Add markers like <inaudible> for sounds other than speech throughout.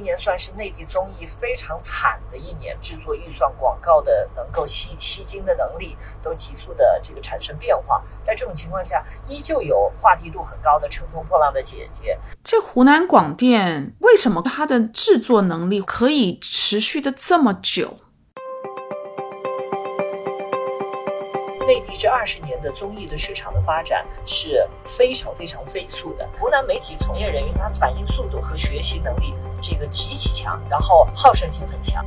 今年算是内地综艺非常惨的一年，制作预算、广告的能够吸吸金的能力都急速的这个产生变化。在这种情况下，依旧有话题度很高的《乘风破浪的姐姐》。这湖南广电为什么它的制作能力可以持续的这么久？这二十年的综艺的市场的发展是非常非常飞速的。湖南媒体从业人员他反应速度和学习能力这个极其强，然后好胜心很强。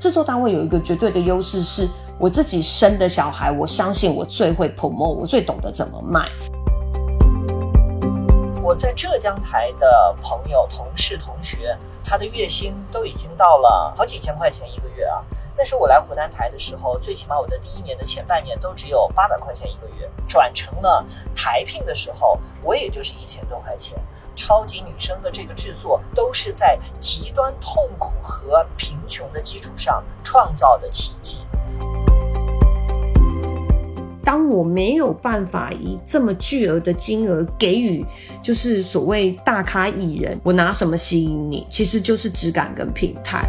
制作单位有一个绝对的优势，是我自己生的小孩，我相信我最会 promote，我最懂得怎么卖。我在浙江台的朋友、同事、同学，他的月薪都已经到了好几千块钱一个月啊。但是我来湖南台的时候，最起码我的第一年的前半年都只有八百块钱一个月，转成了台聘的时候，我也就是一千多块钱。超级女声的这个制作，都是在极端痛苦和贫穷的基础上创造的奇迹。当我没有办法以这么巨额的金额给予，就是所谓大咖艺人，我拿什么吸引你？其实就是质感跟平台。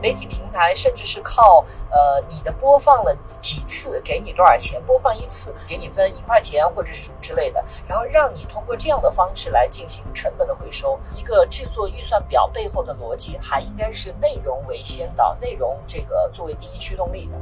媒体平台甚至是靠呃你的播放了几次给你多少钱，播放一次给你分一块钱或者是什么之类的，然后让你通过这样的方式来进行成本的回收。一个制作预算表背后的逻辑还应该是内容为先导，内容这个作为第一驱动力的。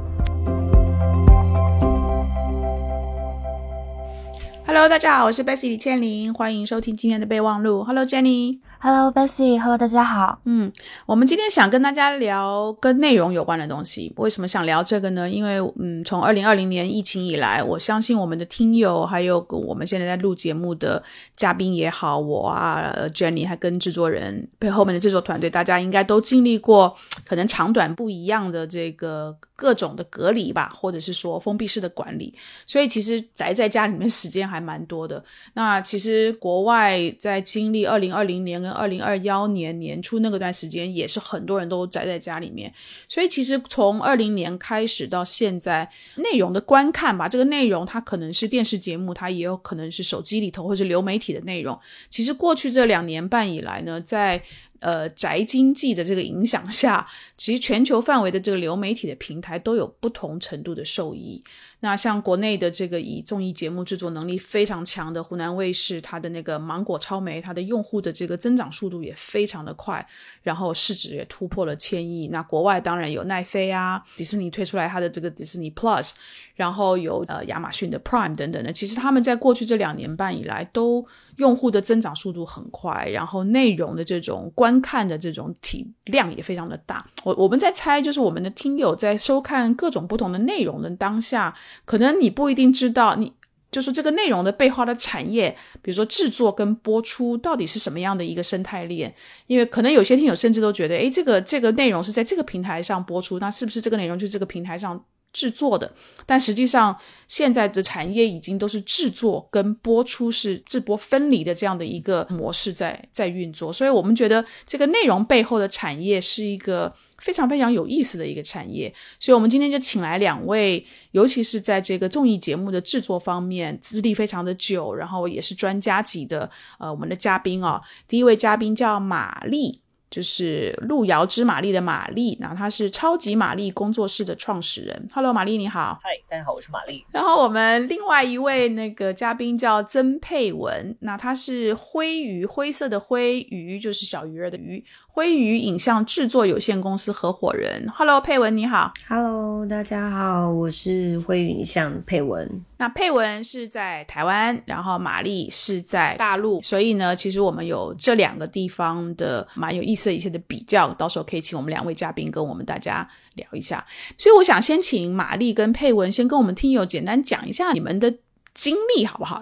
Hello，大家好，我是 Bessy 李倩玲，欢迎收听今天的备忘录。Hello Jenny。Hello Bessy，Hello 大家好。嗯，我们今天想跟大家聊跟内容有关的东西。为什么想聊这个呢？因为嗯，从二零二零年疫情以来，我相信我们的听友还有我们现在在录节目的嘉宾也好，我啊 Jenny 还跟制作人背后面的制作团队，大家应该都经历过可能长短不一样的这个各种的隔离吧，或者是说封闭式的管理。所以其实宅在家里面时间还蛮多的。那其实国外在经历二零二零年。二零二幺年年初那个段时间，也是很多人都宅在家里面，所以其实从二零年开始到现在，内容的观看吧，这个内容它可能是电视节目，它也有可能是手机里头或者流媒体的内容。其实过去这两年半以来呢，在呃宅经济的这个影响下，其实全球范围的这个流媒体的平台都有不同程度的受益。那像国内的这个以综艺节目制作能力非常强的湖南卫视，它的那个芒果超媒，它的用户的这个增长速度也非常的快，然后市值也突破了千亿。那国外当然有奈飞啊，迪士尼推出来它的这个迪士尼 Plus，然后有呃亚马逊的 Prime 等等的。其实他们在过去这两年半以来，都用户的增长速度很快，然后内容的这种关观看的这种体量也非常的大。我我们在猜，就是我们的听友在收看各种不同的内容的当下。可能你不一定知道，你就是这个内容的背后的产业，比如说制作跟播出到底是什么样的一个生态链？因为可能有些听友甚至都觉得，诶，这个这个内容是在这个平台上播出，那是不是这个内容就是这个平台上制作的？但实际上，现在的产业已经都是制作跟播出是制播分离的这样的一个模式在在运作，所以我们觉得这个内容背后的产业是一个。非常非常有意思的一个产业，所以我们今天就请来两位，尤其是在这个综艺节目的制作方面资历非常的久，然后也是专家级的，呃，我们的嘉宾啊，第一位嘉宾叫玛丽。就是路遥知马力的玛丽，那他是超级玛丽工作室的创始人。Hello，玛丽你好。嗨，大家好，我是玛丽。然后我们另外一位那个嘉宾叫曾佩文，那他是灰鱼灰色的灰鱼，就是小鱼儿的鱼，灰鱼影像制作有限公司合伙人。Hello，佩文你好。Hello，大家好，我是灰鱼影像佩文。那佩文是在台湾，然后玛丽是在大陆，所以呢，其实我们有这两个地方的蛮有意一些的比较，到时候可以请我们两位嘉宾跟我们大家聊一下。所以我想先请玛丽跟佩文先跟我们听友简单讲一下你们的经历，好不好？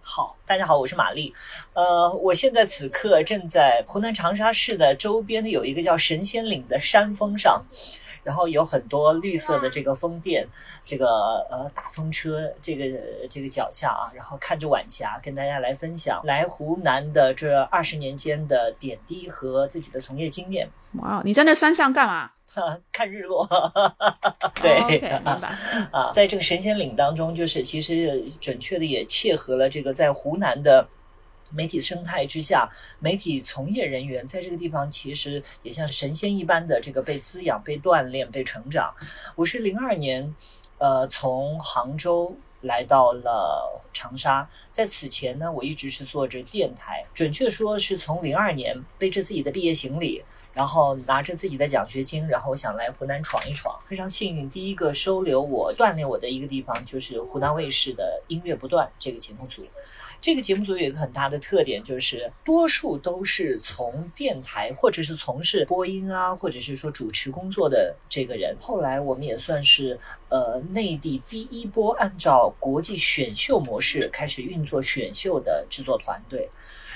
好，大家好，我是玛丽。呃，我现在此刻正在湖南长沙市的周边的有一个叫神仙岭的山峰上。然后有很多绿色的这个风电，这个呃大风车，这个这个脚下啊，然后看着晚霞，跟大家来分享来湖南的这二十年间的点滴和自己的从业经验。哇，你在那山上干嘛？<laughs> 看日落。<laughs> 对 <laughs> 明白。啊，在这个神仙岭当中，就是其实准确的也切合了这个在湖南的。媒体生态之下，媒体从业人员在这个地方其实也像神仙一般的这个被滋养、被锻炼、被成长。我是零二年，呃，从杭州来到了长沙，在此前呢，我一直是做着电台，准确说是从零二年背着自己的毕业行李。然后拿着自己的奖学金，然后想来湖南闯一闯。非常幸运，第一个收留我、锻炼我的一个地方就是湖南卫视的《音乐不断》这个节目组。这个节目组有一个很大的特点，就是多数都是从电台或者是从事播音啊，或者是说主持工作的这个人。后来我们也算是呃内地第一波按照国际选秀模式开始运作选秀的制作团队。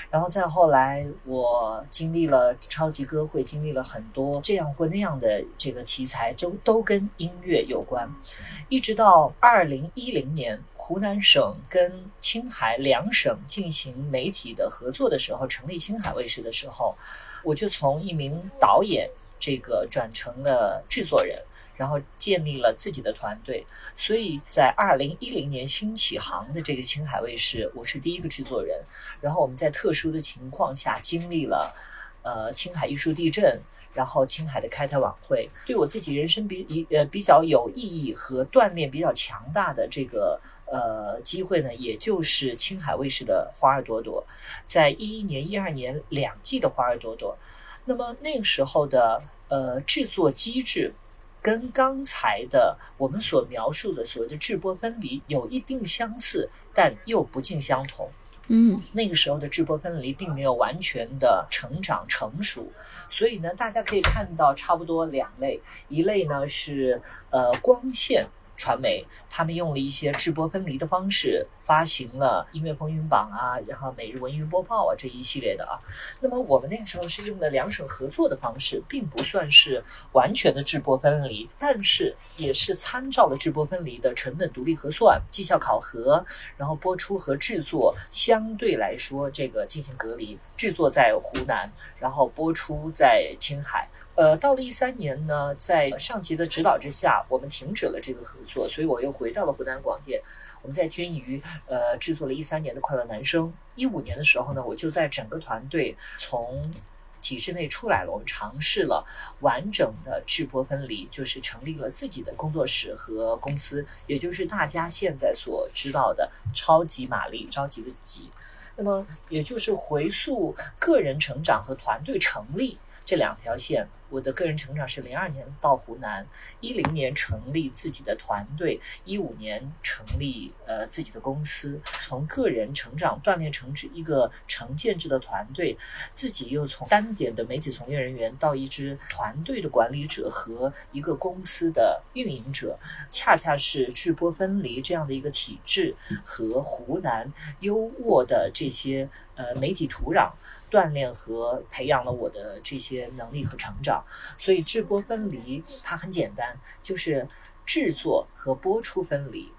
然后再后来，我经历了超级歌会，经历了很多这样或那样的这个题材，都都跟音乐有关。一直到二零一零年，湖南省跟青海两省进行媒体的合作的时候，成立青海卫视的时候，我就从一名导演这个转成了制作人。然后建立了自己的团队，所以在二零一零年新起航的这个青海卫视，我是第一个制作人。然后我们在特殊的情况下经历了，呃，青海艺术地震，然后青海的开台晚会，对我自己人生比一呃比较有意义和锻炼比较强大的这个呃机会呢，也就是青海卫视的《花儿朵朵》，在一一年、一二年两季的《花儿朵朵》，那么那个时候的呃制作机制。跟刚才的我们所描述的所谓的质波分离有一定相似，但又不尽相同。嗯，那个时候的质波分离并没有完全的成长成熟，所以呢，大家可以看到差不多两类，一类呢是呃光线传媒，他们用了一些制播分离的方式。发行了音乐风云榜啊，然后每日文娱播报啊这一系列的啊。那么我们那个时候是用的两省合作的方式，并不算是完全的制播分离，但是也是参照了制播分离的成本独立核算、绩效考核，然后播出和制作相对来说这个进行隔离，制作在湖南，然后播出在青海。呃，到了一三年呢，在上级的指导之下，我们停止了这个合作，所以我又回到了湖南广电。我们在天娱呃制作了一三年的《快乐男声》，一五年的时候呢，我就在整个团队从体制内出来了。我们尝试了完整的制播分离，就是成立了自己的工作室和公司，也就是大家现在所知道的“超级玛丽”着急的“急”。那么，也就是回溯个人成长和团队成立这两条线。我的个人成长是零二年到湖南，一零年成立自己的团队，一五年成立呃自己的公司，从个人成长锻炼成一个成建制的团队，自己又从单点的媒体从业人员到一支团队的管理者和一个公司的运营者，恰恰是制播分离这样的一个体制和湖南优渥的这些呃媒体土壤。锻炼和培养了我的这些能力和成长，所以制播分离它很简单，就是制作和播出分离。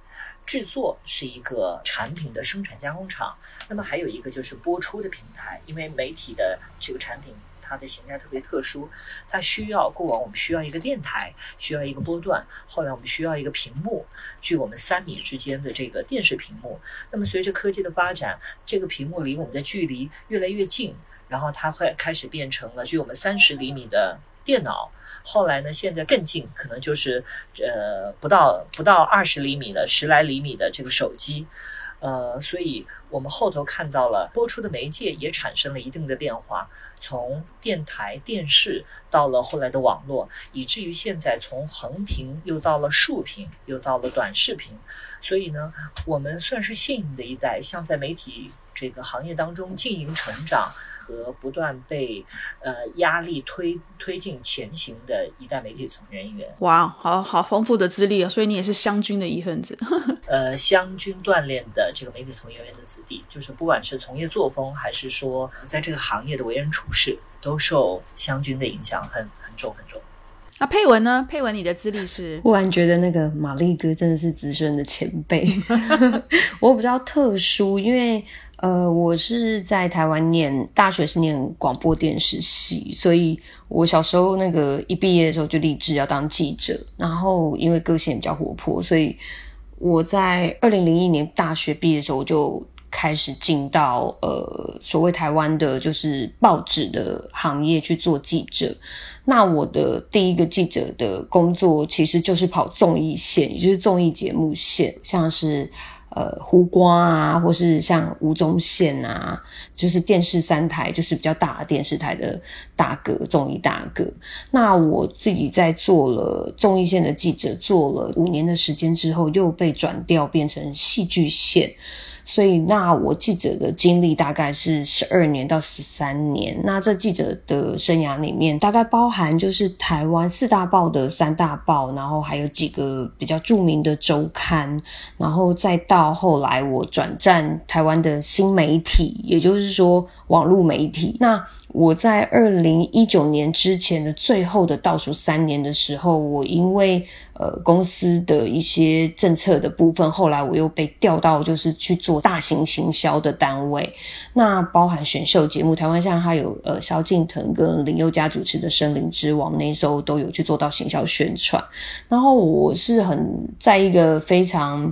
制作是一个产品的生产加工厂，那么还有一个就是播出的平台，因为媒体的这个产品。它的形态特别特殊，它需要过往我们需要一个电台，需要一个波段，后来我们需要一个屏幕，距我们三米之间的这个电视屏幕。那么随着科技的发展，这个屏幕离我们的距离越来越近，然后它会开始变成了距我们三十厘米的电脑。后来呢，现在更近，可能就是呃不到不到二十厘米的十来厘米的这个手机。呃，所以我们后头看到了播出的媒介也产生了一定的变化，从电台、电视到了后来的网络，以至于现在从横屏又到了竖屏，又到了短视频。所以呢，我们算是幸运的一代，像在媒体这个行业当中经营成长。和不断被呃压力推推进前行的一代媒体从业人员，哇，好好丰富的资历啊！所以你也是湘军的一份子。<laughs> 呃，湘军锻炼的这个媒体从业人员的子弟，就是不管是从业作风，还是说在这个行业的为人处事，都受湘军的影响很很重很重。那佩文呢？佩文，你的资历是？忽然觉得那个玛丽哥真的是资深的前辈。<laughs> 我比较特殊，因为呃，我是在台湾念大学，是念广播电视系，所以我小时候那个一毕业的时候就立志要当记者。然后因为个性比较活泼，所以我在二零零一年大学毕业的时候我就。开始进到呃所谓台湾的就是报纸的行业去做记者，那我的第一个记者的工作其实就是跑综艺线，也就是综艺节目线，像是呃胡瓜啊，或是像吴宗宪啊，就是电视三台就是比较大的电视台的大哥综艺大哥。那我自己在做了综艺线的记者，做了五年的时间之后，又被转调变成戏剧线。所以，那我记者的经历大概是十二年到十三年。那这记者的生涯里面，大概包含就是台湾四大报的三大报，然后还有几个比较著名的周刊，然后再到后来我转战台湾的新媒体，也就是说网络媒体。那我在二零一九年之前的最后的倒数三年的时候，我因为呃公司的一些政策的部分，后来我又被调到就是去做大型行销的单位，那包含选秀节目，台湾像还有呃萧敬腾跟林宥嘉主持的《森林之王》，那时候都有去做到行销宣传。然后我是很在一个非常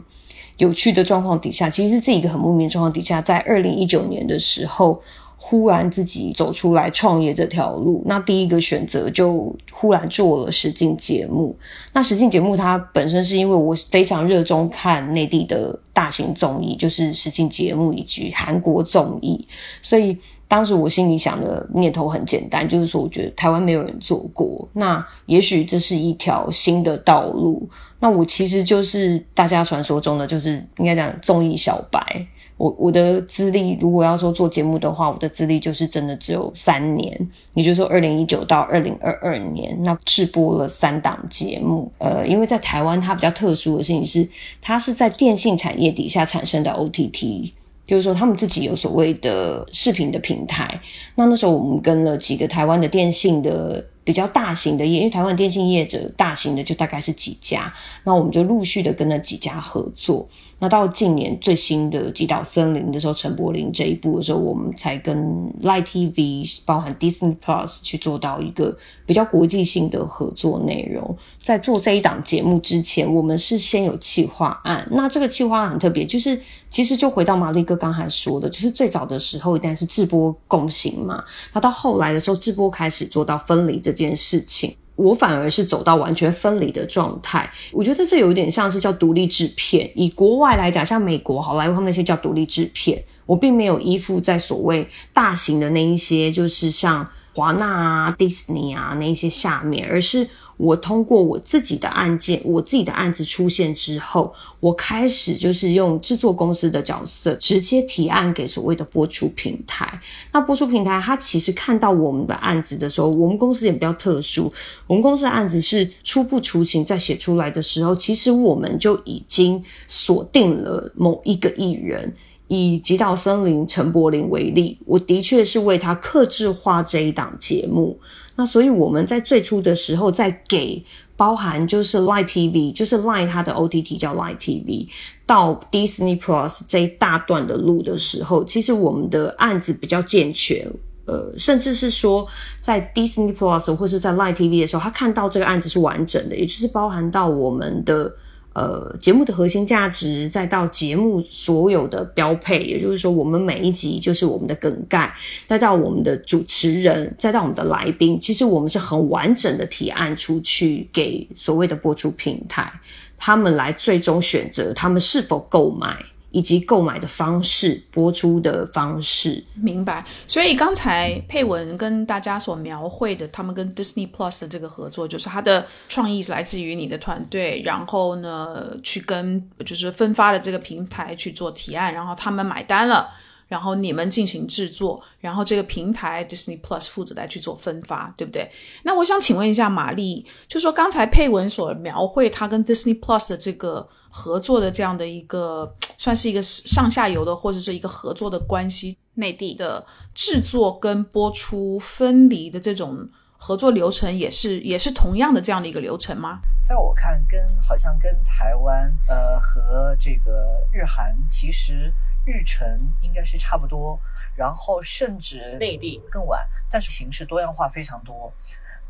有趣的状况底下，其实是自己一个很莫名状况底下，在二零一九年的时候。忽然自己走出来创业这条路，那第一个选择就忽然做了实境节目。那实境节目它本身是因为我非常热衷看内地的大型综艺，就是实境节目以及韩国综艺，所以当时我心里想的念头很简单，就是说我觉得台湾没有人做过，那也许这是一条新的道路。那我其实就是大家传说中的，就是应该讲综艺小白。我我的资历，如果要说做节目的话，我的资历就是真的只有三年，也就是说二零一九到二零二二年，那制播了三档节目。呃，因为在台湾它比较特殊的事情是，它是在电信产业底下产生的 OTT，就是说他们自己有所谓的视频的平台。那那时候我们跟了几个台湾的电信的。比较大型的业，因为台湾电信业者大型的就大概是几家，那我们就陆续的跟那几家合作。那到近年最新的《极岛森林》的时候，陈柏霖这一部的时候，我们才跟 Light TV 包含 Disney Plus 去做到一个比较国际性的合作内容。在做这一档节目之前，我们是先有企划案。那这个企划案很特别，就是其实就回到马力哥刚才说的，就是最早的时候一旦是直播共行嘛，那到后来的时候，直播开始做到分离这。件事情，我反而是走到完全分离的状态。我觉得这有点像是叫独立制片。以国外来讲，像美国好莱坞他们那些叫独立制片，我并没有依附在所谓大型的那一些，就是像华纳啊、迪士尼啊那些下面，而是。我通过我自己的案件，我自己的案子出现之后，我开始就是用制作公司的角色直接提案给所谓的播出平台。那播出平台，它其实看到我们的案子的时候，我们公司也比较特殊。我们公司的案子是初步雏形在写出来的时候，其实我们就已经锁定了某一个艺人。以《极岛森林》陈柏霖为例，我的确是为他克制化这一档节目。那所以我们在最初的时候，在给包含就是 Line TV，就是 Line 它的 OTT 叫 Line TV，到 Disney Plus 这一大段的路的时候，其实我们的案子比较健全，呃，甚至是说在 Disney Plus 或是在 Line TV 的时候，他看到这个案子是完整的，也就是包含到我们的。呃，节目的核心价值，再到节目所有的标配，也就是说，我们每一集就是我们的梗概，再到我们的主持人，再到我们的来宾，其实我们是很完整的提案出去给所谓的播出平台，他们来最终选择他们是否购买。以及购买的方式、播出的方式，明白。所以刚才佩文跟大家所描绘的，他们跟 Disney Plus 的这个合作，就是他的创意来自于你的团队，然后呢，去跟就是分发的这个平台去做提案，然后他们买单了。然后你们进行制作，然后这个平台 Disney Plus 负责来去做分发，对不对？那我想请问一下玛丽，就说刚才佩文所描绘他跟 Disney Plus 的这个合作的这样的一个，算是一个上下游的或者是一个合作的关系，内地的制作跟播出分离的这种合作流程也是也是同样的这样的一个流程吗？在我看，跟好像跟台湾呃和这个日韩其实日程应该是差不多，然后甚至内地更晚，但是形式多样化非常多。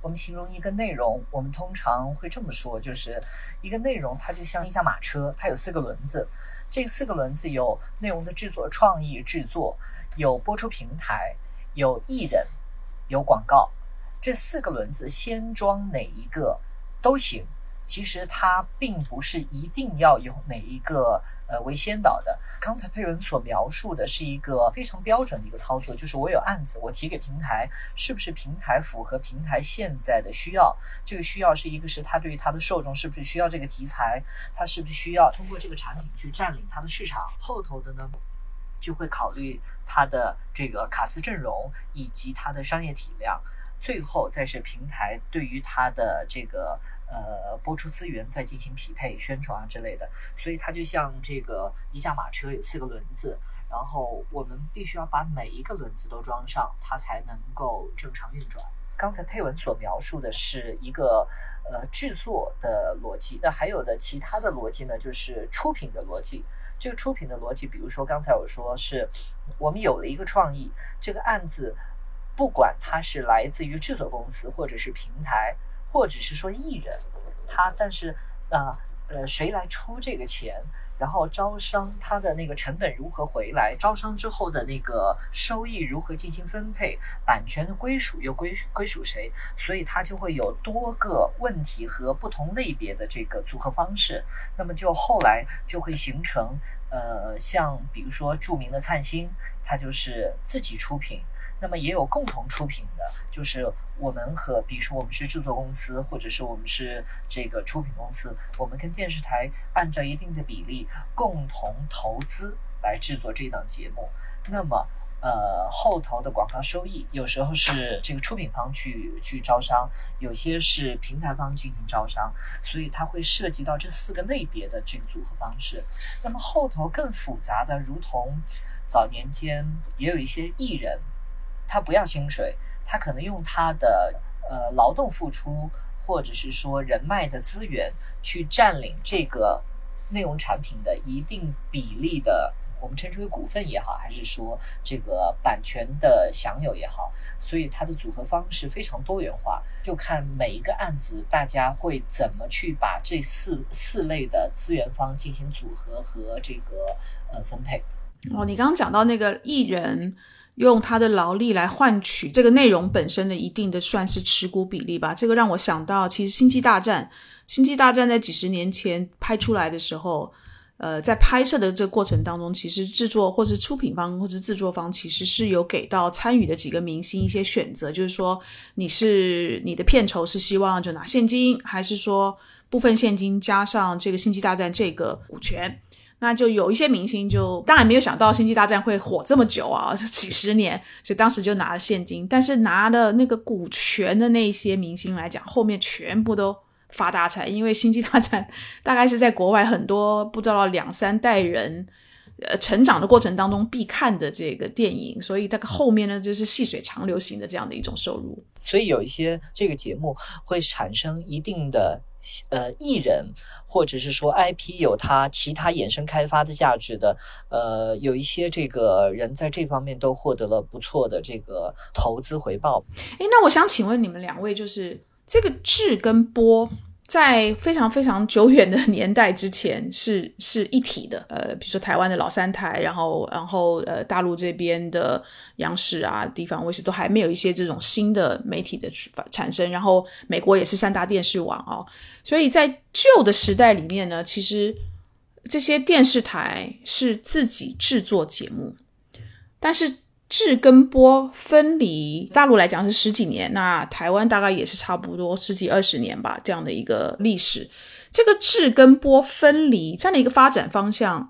我们形容一个内容，我们通常会这么说，就是一个内容它就像一架马车，它有四个轮子，这四个轮子有内容的制作、创意制作，有播出平台，有艺人，有广告。这四个轮子先装哪一个都行，其实它并不是一定要有哪一个呃为先导的。刚才佩文所描述的是一个非常标准的一个操作，就是我有案子，我提给平台，是不是平台符合平台现在的需要？这个需要是一个是他对于他的受众是不是需要这个题材，他是不是需要通过这个产品去占领他的市场？后头的呢，就会考虑他的这个卡司阵容以及他的商业体量。最后再是平台对于它的这个呃播出资源再进行匹配、宣传啊之类的，所以它就像这个一架马车有四个轮子，然后我们必须要把每一个轮子都装上，它才能够正常运转。刚才配文所描述的是一个呃制作的逻辑，那还有的其他的逻辑呢，就是出品的逻辑。这个出品的逻辑，比如说刚才我说是我们有了一个创意，这个案子。不管它是来自于制作公司，或者是平台，或者是说艺人，他但是呃呃谁来出这个钱，然后招商他的那个成本如何回来，招商之后的那个收益如何进行分配，版权的归属又归归属谁，所以它就会有多个问题和不同类别的这个组合方式，那么就后来就会形成呃像比如说著名的灿星，他就是自己出品。那么也有共同出品的，就是我们和，比如说我们是制作公司，或者是我们是这个出品公司，我们跟电视台按照一定的比例共同投资来制作这档节目。那么，呃，后头的广告收益有时候是这个出品方去去招商，有些是平台方进行招商，所以它会涉及到这四个类别的这个组合方式。那么后头更复杂的，如同早年间也有一些艺人。他不要薪水，他可能用他的呃劳动付出，或者是说人脉的资源去占领这个内容产品的一定比例的，我们称之为股份也好，还是说这个版权的享有也好，所以它的组合方式非常多元化，就看每一个案子大家会怎么去把这四四类的资源方进行组合和这个呃分配。哦，你刚刚讲到那个艺人。用他的劳力来换取这个内容本身的一定的算是持股比例吧，这个让我想到，其实《星际大战》《星际大战》在几十年前拍出来的时候，呃，在拍摄的这个过程当中，其实制作或是出品方或者制作方其实是有给到参与的几个明星一些选择，就是说你是你的片酬是希望就拿现金，还是说部分现金加上这个《星际大战》这个股权。那就有一些明星就当然没有想到《星际大战》会火这么久啊，几十年，所以当时就拿了现金。但是拿的那个股权的那些明星来讲，后面全部都发大财，因为《星际大战》<laughs> 大概是在国外很多不知道两三代人呃成长的过程当中必看的这个电影，所以这个后面呢就是细水长流型的这样的一种收入。所以有一些这个节目会产生一定的。呃，艺人或者是说 IP 有它其他衍生开发的价值的，呃，有一些这个人在这方面都获得了不错的这个投资回报。哎，那我想请问你们两位，就是这个质跟波。在非常非常久远的年代之前，是 <laughs> 是一体的。呃，比如说台湾的老三台，然后然后呃大陆这边的央视啊、地方卫视都还没有一些这种新的媒体的产生。然后美国也是三大电视网哦，所以在旧的时代里面呢，其实这些电视台是自己制作节目，但是。质跟波分离，大陆来讲是十几年，那台湾大概也是差不多十几二十年吧，这样的一个历史。这个质跟波分离这样的一个发展方向，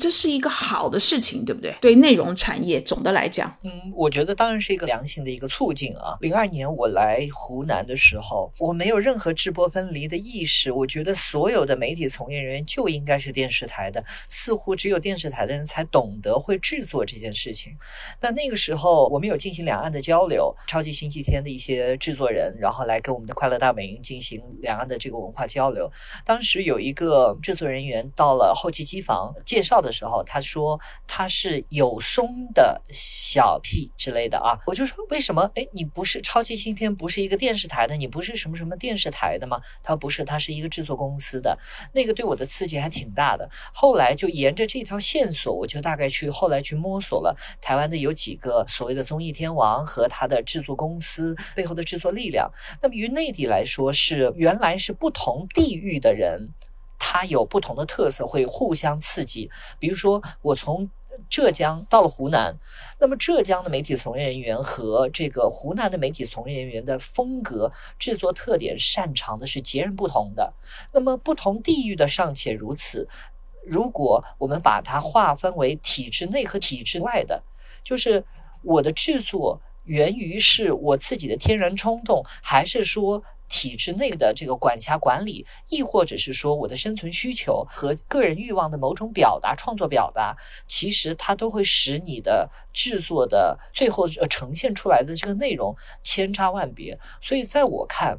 这是一个好的事情，对不对？对内容产业总的来讲，嗯，我觉得当然是一个良性的一个促进啊。零二年我来湖南的时候，我没有任何制播分离的意识，我觉得所有的媒体从业人员就应该是电视台的，似乎只有电视台的人才懂得会制作这件事情。那那个时候我们有进行两岸的交流，超级星期天的一些制作人，然后来跟我们的快乐大本营进行两岸的这个文化交流。当时有一个制作人员到了后期机房介绍。的时候，他说他是有松的小屁之类的啊，我就说为什么？哎，你不是超级星期天，不是一个电视台的，你不是什么什么电视台的吗？他说不是，他是一个制作公司的。那个对我的刺激还挺大的。后来就沿着这条线索，我就大概去后来去摸索了台湾的有几个所谓的综艺天王和他的制作公司背后的制作力量。那么于内地来说，是原来是不同地域的人。它有不同的特色，会互相刺激。比如说，我从浙江到了湖南，那么浙江的媒体从业人员和这个湖南的媒体从业人员的风格、制作特点、擅长的是截然不同的。那么不同地域的尚且如此，如果我们把它划分为体制内和体制外的，就是我的制作源于是我自己的天然冲动，还是说？体制内的这个管辖管理，亦或者是说我的生存需求和个人欲望的某种表达、创作表达，其实它都会使你的制作的最后呃呈现出来的这个内容千差万别。所以在我看，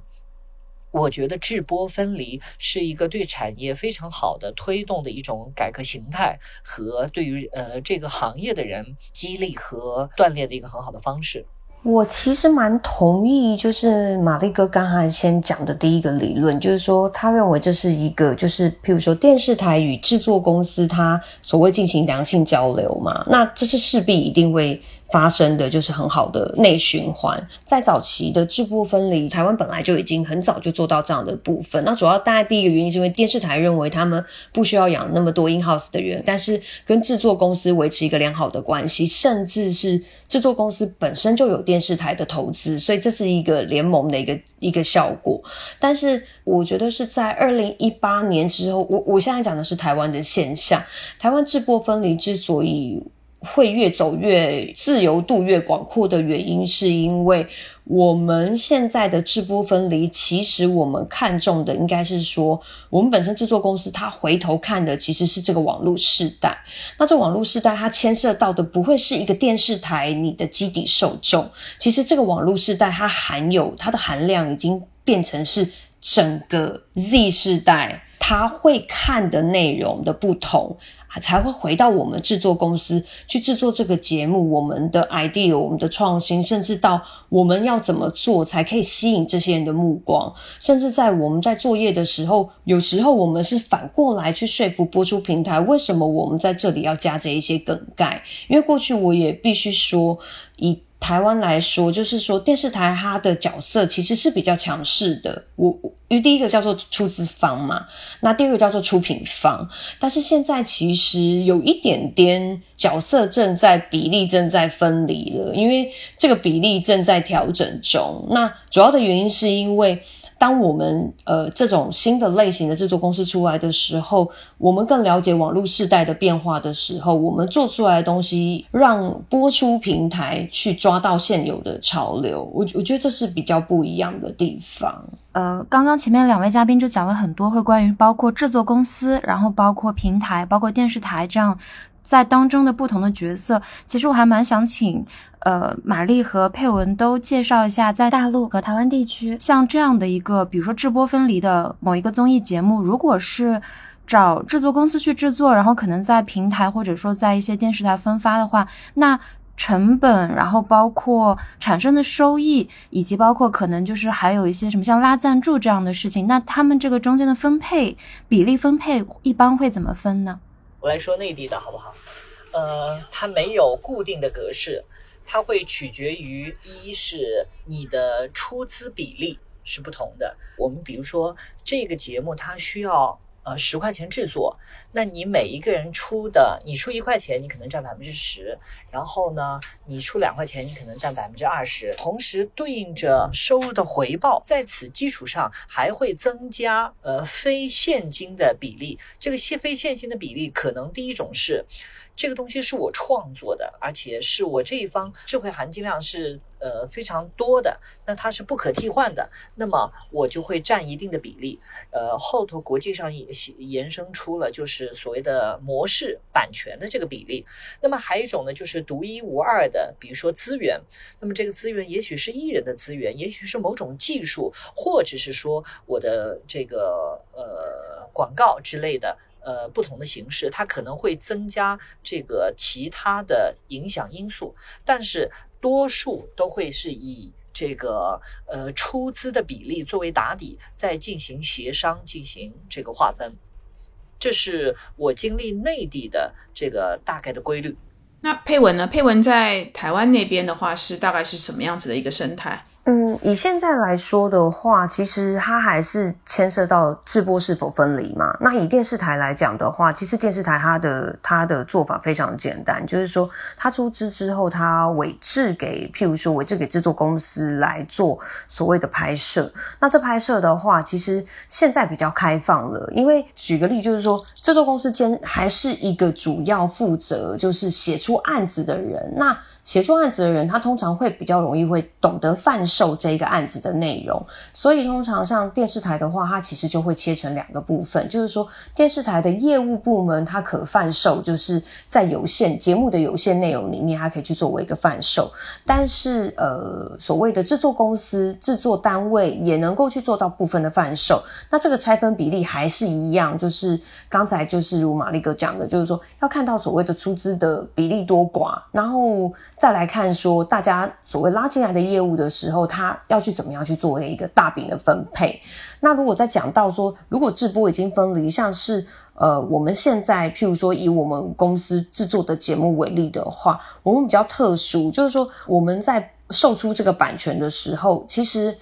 我觉得制播分离是一个对产业非常好的推动的一种改革形态，和对于呃这个行业的人激励和锻炼的一个很好的方式。我其实蛮同意，就是玛丽哥刚才先讲的第一个理论，就是说他认为这是一个，就是譬如说电视台与制作公司，他所谓进行良性交流嘛，那这是势必一定会。发生的就是很好的内循环，在早期的制播分离，台湾本来就已经很早就做到这样的部分。那主要大概第一个原因是因为电视台认为他们不需要养那么多 in house 的人，但是跟制作公司维持一个良好的关系，甚至是制作公司本身就有电视台的投资，所以这是一个联盟的一个一个效果。但是我觉得是在二零一八年之后，我我现在讲的是台湾的现象，台湾制播分离之所以。会越走越自由度越广阔的原因，是因为我们现在的制播分离，其实我们看重的应该是说，我们本身制作公司它回头看的其实是这个网络世代。那这网络世代它牵涉到的不会是一个电视台你的基底受众，其实这个网络世代它含有它的含量已经变成是整个 Z 世代他会看的内容的不同。才会回到我们制作公司去制作这个节目，我们的 idea、我们的创新，甚至到我们要怎么做才可以吸引这些人的目光，甚至在我们在作业的时候，有时候我们是反过来去说服播出平台，为什么我们在这里要加这一些梗概？因为过去我也必须说以。台湾来说，就是说电视台它的角色其实是比较强势的。我因为第一个叫做出资方嘛，那第二个叫做出品方。但是现在其实有一点点角色正在比例正在分离了，因为这个比例正在调整中。那主要的原因是因为。当我们呃这种新的类型的制作公司出来的时候，我们更了解网络世代的变化的时候，我们做出来的东西让播出平台去抓到现有的潮流，我我觉得这是比较不一样的地方。呃，刚刚前面两位嘉宾就讲了很多，会关于包括制作公司，然后包括平台，包括电视台这样。在当中的不同的角色，其实我还蛮想请，呃，玛丽和佩文都介绍一下，在大陆和台湾地区，像这样的一个，比如说制播分离的某一个综艺节目，如果是找制作公司去制作，然后可能在平台或者说在一些电视台分发的话，那成本，然后包括产生的收益，以及包括可能就是还有一些什么像拉赞助这样的事情，那他们这个中间的分配比例分配一般会怎么分呢？我来说内地的好不好？呃，它没有固定的格式，它会取决于一是你的出资比例是不同的。我们比如说这个节目，它需要呃十块钱制作，那你每一个人出的，你出一块钱，你可能占百分之十，然后呢，你出两块钱，你可能占百分之二十，同时对应着收入的回报，在此基础上还会增加呃非现金的比例。这个现非现金的比例，可能第一种是。这个东西是我创作的，而且是我这一方智慧含金量是呃非常多的，那它是不可替换的，那么我就会占一定的比例。呃，后头国际上也延伸出了就是所谓的模式版权的这个比例。那么还有一种呢，就是独一无二的，比如说资源。那么这个资源也许是艺人的资源，也许是某种技术，或者是说我的这个呃广告之类的。呃，不同的形式，它可能会增加这个其他的影响因素，但是多数都会是以这个呃出资的比例作为打底，再进行协商，进行这个划分。这是我经历内地的这个大概的规律。那配文呢？配文在台湾那边的话，是大概是什么样子的一个生态？嗯，以现在来说的话，其实它还是牵涉到制播是否分离嘛。那以电视台来讲的话，其实电视台它的它的做法非常简单，就是说它出资之后，它委制给，譬如说委制给制作公司来做所谓的拍摄。那这拍摄的话，其实现在比较开放了，因为举个例，就是说制作公司间还是一个主要负责就是写出案子的人。那写出案子的人，他通常会比较容易会懂得贩售这一个案子的内容，所以通常像电视台的话，它其实就会切成两个部分，就是说电视台的业务部门，它可贩售，就是在有限节目的有限内容里面，它可以去作为一个贩售，但是呃，所谓的制作公司、制作单位也能够去做到部分的贩售，那这个拆分比例还是一样，就是刚才就是如玛丽哥讲的，就是说要看到所谓的出资的比例多寡，然后。再来看说，大家所谓拉进来的业务的时候，他要去怎么样去做一个大饼的分配？那如果在讲到说，如果直播已经分离，像是呃，我们现在譬如说以我们公司制作的节目为例的话，我们比较特殊，就是说我们在售出这个版权的时候，其实。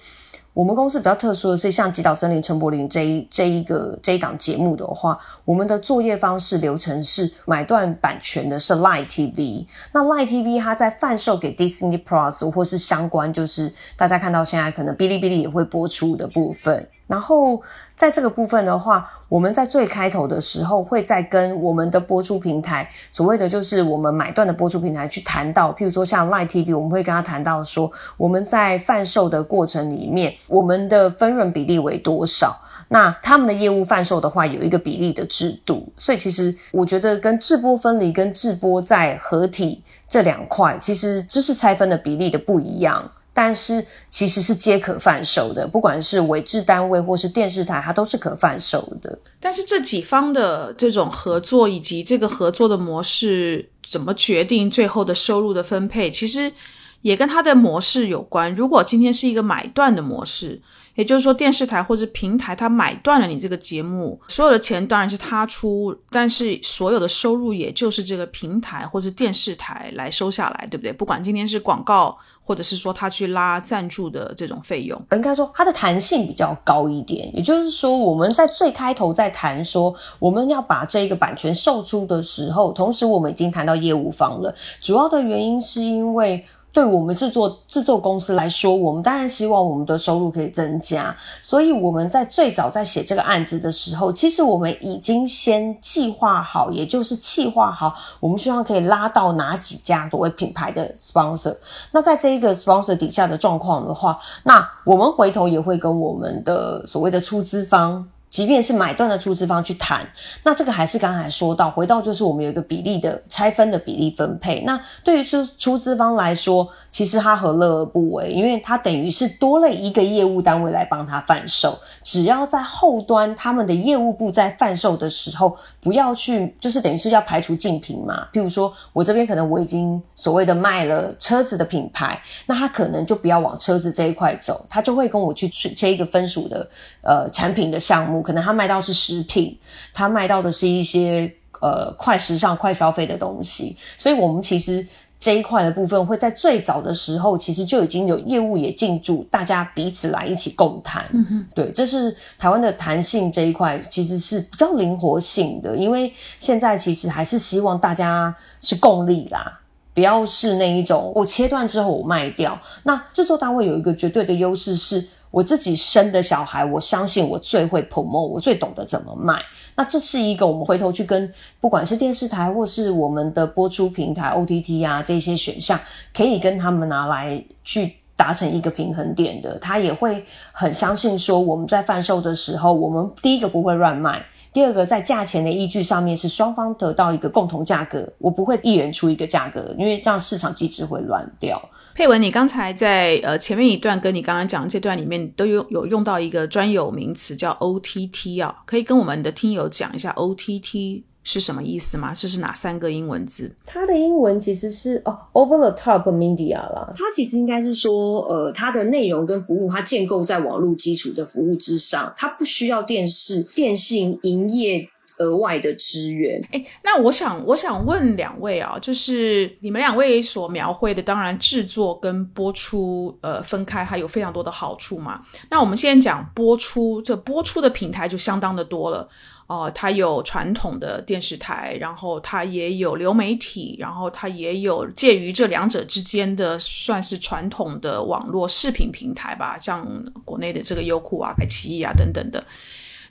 我们公司比较特殊的是，像《极岛森林》陈柏霖这一这一个这一档节目的话，我们的作业方式流程是买断版权的是 Line TV，那 Line TV 它在贩售给 Disney Plus 或是相关，就是大家看到现在可能哔哩哔哩也会播出的部分。然后在这个部分的话，我们在最开头的时候会在跟我们的播出平台，所谓的就是我们买断的播出平台去谈到，譬如说像 Live TV，我们会跟他谈到说，我们在贩售的过程里面，我们的分润比例为多少？那他们的业务贩售的话，有一个比例的制度。所以其实我觉得跟制播分离跟制播在合体这两块，其实知识拆分的比例的不一样。但是其实是皆可贩售的，不管是委制单位或是电视台，它都是可贩售的。但是这几方的这种合作以及这个合作的模式怎么决定最后的收入的分配，其实也跟它的模式有关。如果今天是一个买断的模式。也就是说，电视台或者平台它买断了你这个节目，所有的钱当然是他出，但是所有的收入也就是这个平台或者电视台来收下来，对不对？不管今天是广告，或者是说他去拉赞助的这种费用，应该说它的弹性比较高一点。也就是说，我们在最开头在谈说我们要把这个版权售出的时候，同时我们已经谈到业务方了。主要的原因是因为。对我们制作制作公司来说，我们当然希望我们的收入可以增加，所以我们在最早在写这个案子的时候，其实我们已经先计划好，也就是计划好，我们希望可以拉到哪几家所谓品牌的 sponsor。那在这一个 sponsor 底下的状况的话，那我们回头也会跟我们的所谓的出资方。即便是买断的出资方去谈，那这个还是刚才说到，回到就是我们有一个比例的拆分的比例分配。那对于出出资方来说，其实他何乐而不为？因为他等于是多了一个业务单位来帮他贩售，只要在后端他们的业务部在贩售的时候，不要去就是等于是要排除竞品嘛。譬如说我这边可能我已经所谓的卖了车子的品牌，那他可能就不要往车子这一块走，他就会跟我去切一个分属的呃产品的项目。可能他卖到是食品，他卖到的是一些呃快时尚、快消费的东西，所以我们其实这一块的部分，会在最早的时候，其实就已经有业务也进驻，大家彼此来一起共谈。嗯哼，对，这是台湾的弹性这一块，其实是比较灵活性的，因为现在其实还是希望大家是共利啦。不要是那一种，我切断之后我卖掉。那制作单位有一个绝对的优势，是我自己生的小孩，我相信我最会 promote，我最懂得怎么卖。那这是一个我们回头去跟不管是电视台或是我们的播出平台 OTT 啊这些选项，可以跟他们拿来去达成一个平衡点的。他也会很相信说，我们在贩售的时候，我们第一个不会乱卖。第二个，在价钱的依据上面是双方得到一个共同价格，我不会一人出一个价格，因为这样市场机制会乱掉。佩文，你刚才在呃前面一段跟你刚刚讲这段里面都有有用到一个专有名词叫 OTT 啊，可以跟我们的听友讲一下 OTT。是什么意思吗？这是哪三个英文字？它的英文其实是哦，over the top media 啦。它其实应该是说，呃，它的内容跟服务，它建构在网络基础的服务之上，它不需要电视、电信营业额外的资源。哎，那我想，我想问两位啊，就是你们两位所描绘的，当然制作跟播出，呃，分开还有非常多的好处嘛。那我们先讲播出，这播出的平台就相当的多了。哦，它有传统的电视台，然后它也有流媒体，然后它也有介于这两者之间的，算是传统的网络视频平台吧，像国内的这个优酷啊、爱奇艺啊等等的。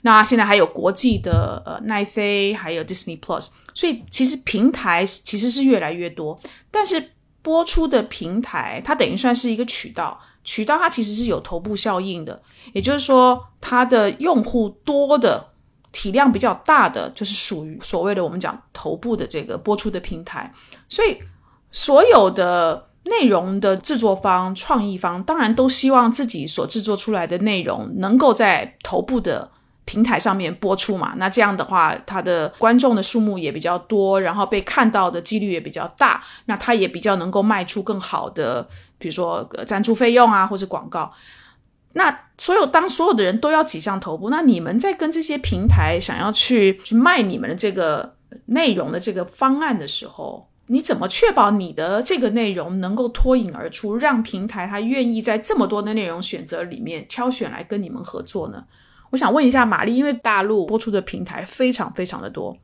那现在还有国际的呃奈飞，还有 Disney Plus，所以其实平台其实是越来越多。但是播出的平台，它等于算是一个渠道，渠道它其实是有头部效应的，也就是说它的用户多的。体量比较大的就是属于所谓的我们讲头部的这个播出的平台，所以所有的内容的制作方、创意方当然都希望自己所制作出来的内容能够在头部的平台上面播出嘛。那这样的话，它的观众的数目也比较多，然后被看到的几率也比较大，那它也比较能够卖出更好的，比如说赞助费用啊，或者广告。那所有当所有的人都要挤向头部，那你们在跟这些平台想要去去卖你们的这个内容的这个方案的时候，你怎么确保你的这个内容能够脱颖而出，让平台他愿意在这么多的内容选择里面挑选来跟你们合作呢？我想问一下玛丽，因为大陆播出的平台非常非常的多。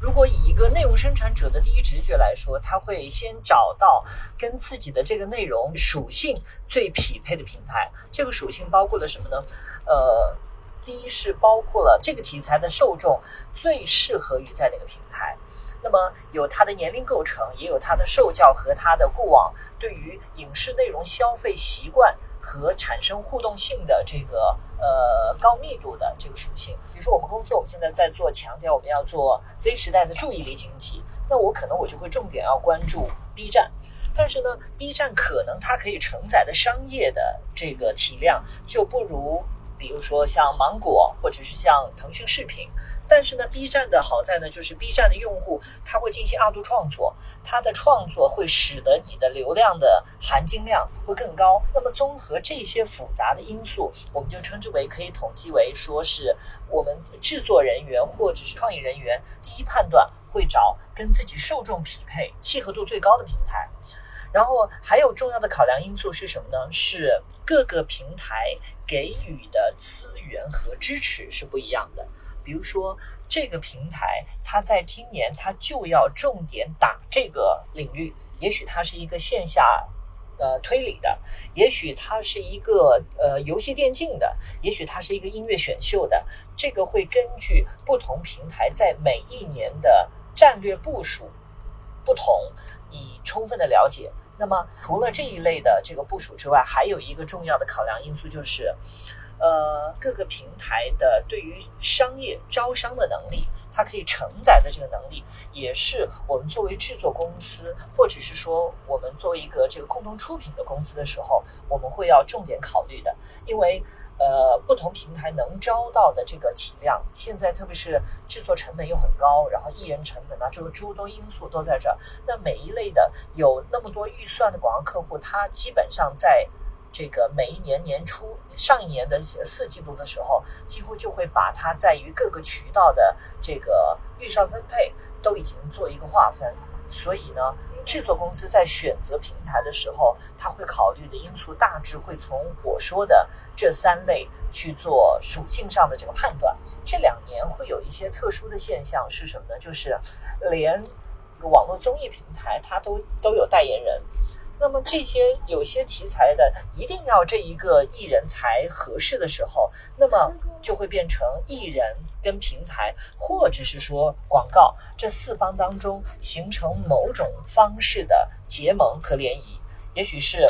如果以一个内容生产者的第一直觉来说，他会先找到跟自己的这个内容属性最匹配的平台。这个属性包括了什么呢？呃，第一是包括了这个题材的受众最适合于在哪个平台。那么有它的年龄构成，也有它的受教和它的过往对于影视内容消费习惯。和产生互动性的这个呃高密度的这个属性，比如说我们公司我们现在在做强调我们要做 Z 时代的注意力经济，那我可能我就会重点要关注 B 站，但是呢，B 站可能它可以承载的商业的这个体量就不如。比如说像芒果，或者是像腾讯视频，但是呢，B 站的好在呢，就是 B 站的用户他会进行二度创作，他的创作会使得你的流量的含金量会更高。那么综合这些复杂的因素，我们就称之为可以统计为说是我们制作人员或者是创意人员第一判断会找跟自己受众匹配、契合度最高的平台。然后还有重要的考量因素是什么呢？是各个平台给予的资源和支持是不一样的。比如说，这个平台它在今年它就要重点打这个领域，也许它是一个线下呃推理的，也许它是一个呃游戏电竞的，也许它是一个音乐选秀的。这个会根据不同平台在每一年的战略部署不同。以充分的了解。那么，除了这一类的这个部署之外，还有一个重要的考量因素就是，呃，各个平台的对于商业招商的能力，它可以承载的这个能力，也是我们作为制作公司，或者是说我们作为一个这个共同出品的公司的时候，我们会要重点考虑的，因为。呃，不同平台能招到的这个体量，现在特别是制作成本又很高，然后艺人成本啊，这个诸多因素都在这儿。那每一类的有那么多预算的广告客户，他基本上在这个每一年年初、上一年的四季度的时候，几乎就会把它在于各个渠道的这个预算分配都已经做一个划分。所以呢，制作公司在选择平台的时候，他会考虑的因素大致会从我说的这三类去做属性上的这个判断。这两年会有一些特殊的现象是什么呢？就是连网络综艺平台它都都有代言人。那么这些有些题材的，一定要这一个艺人才合适的时候，那么就会变成艺人跟平台，或者是说广告这四方当中形成某种方式的结盟和联谊。也许是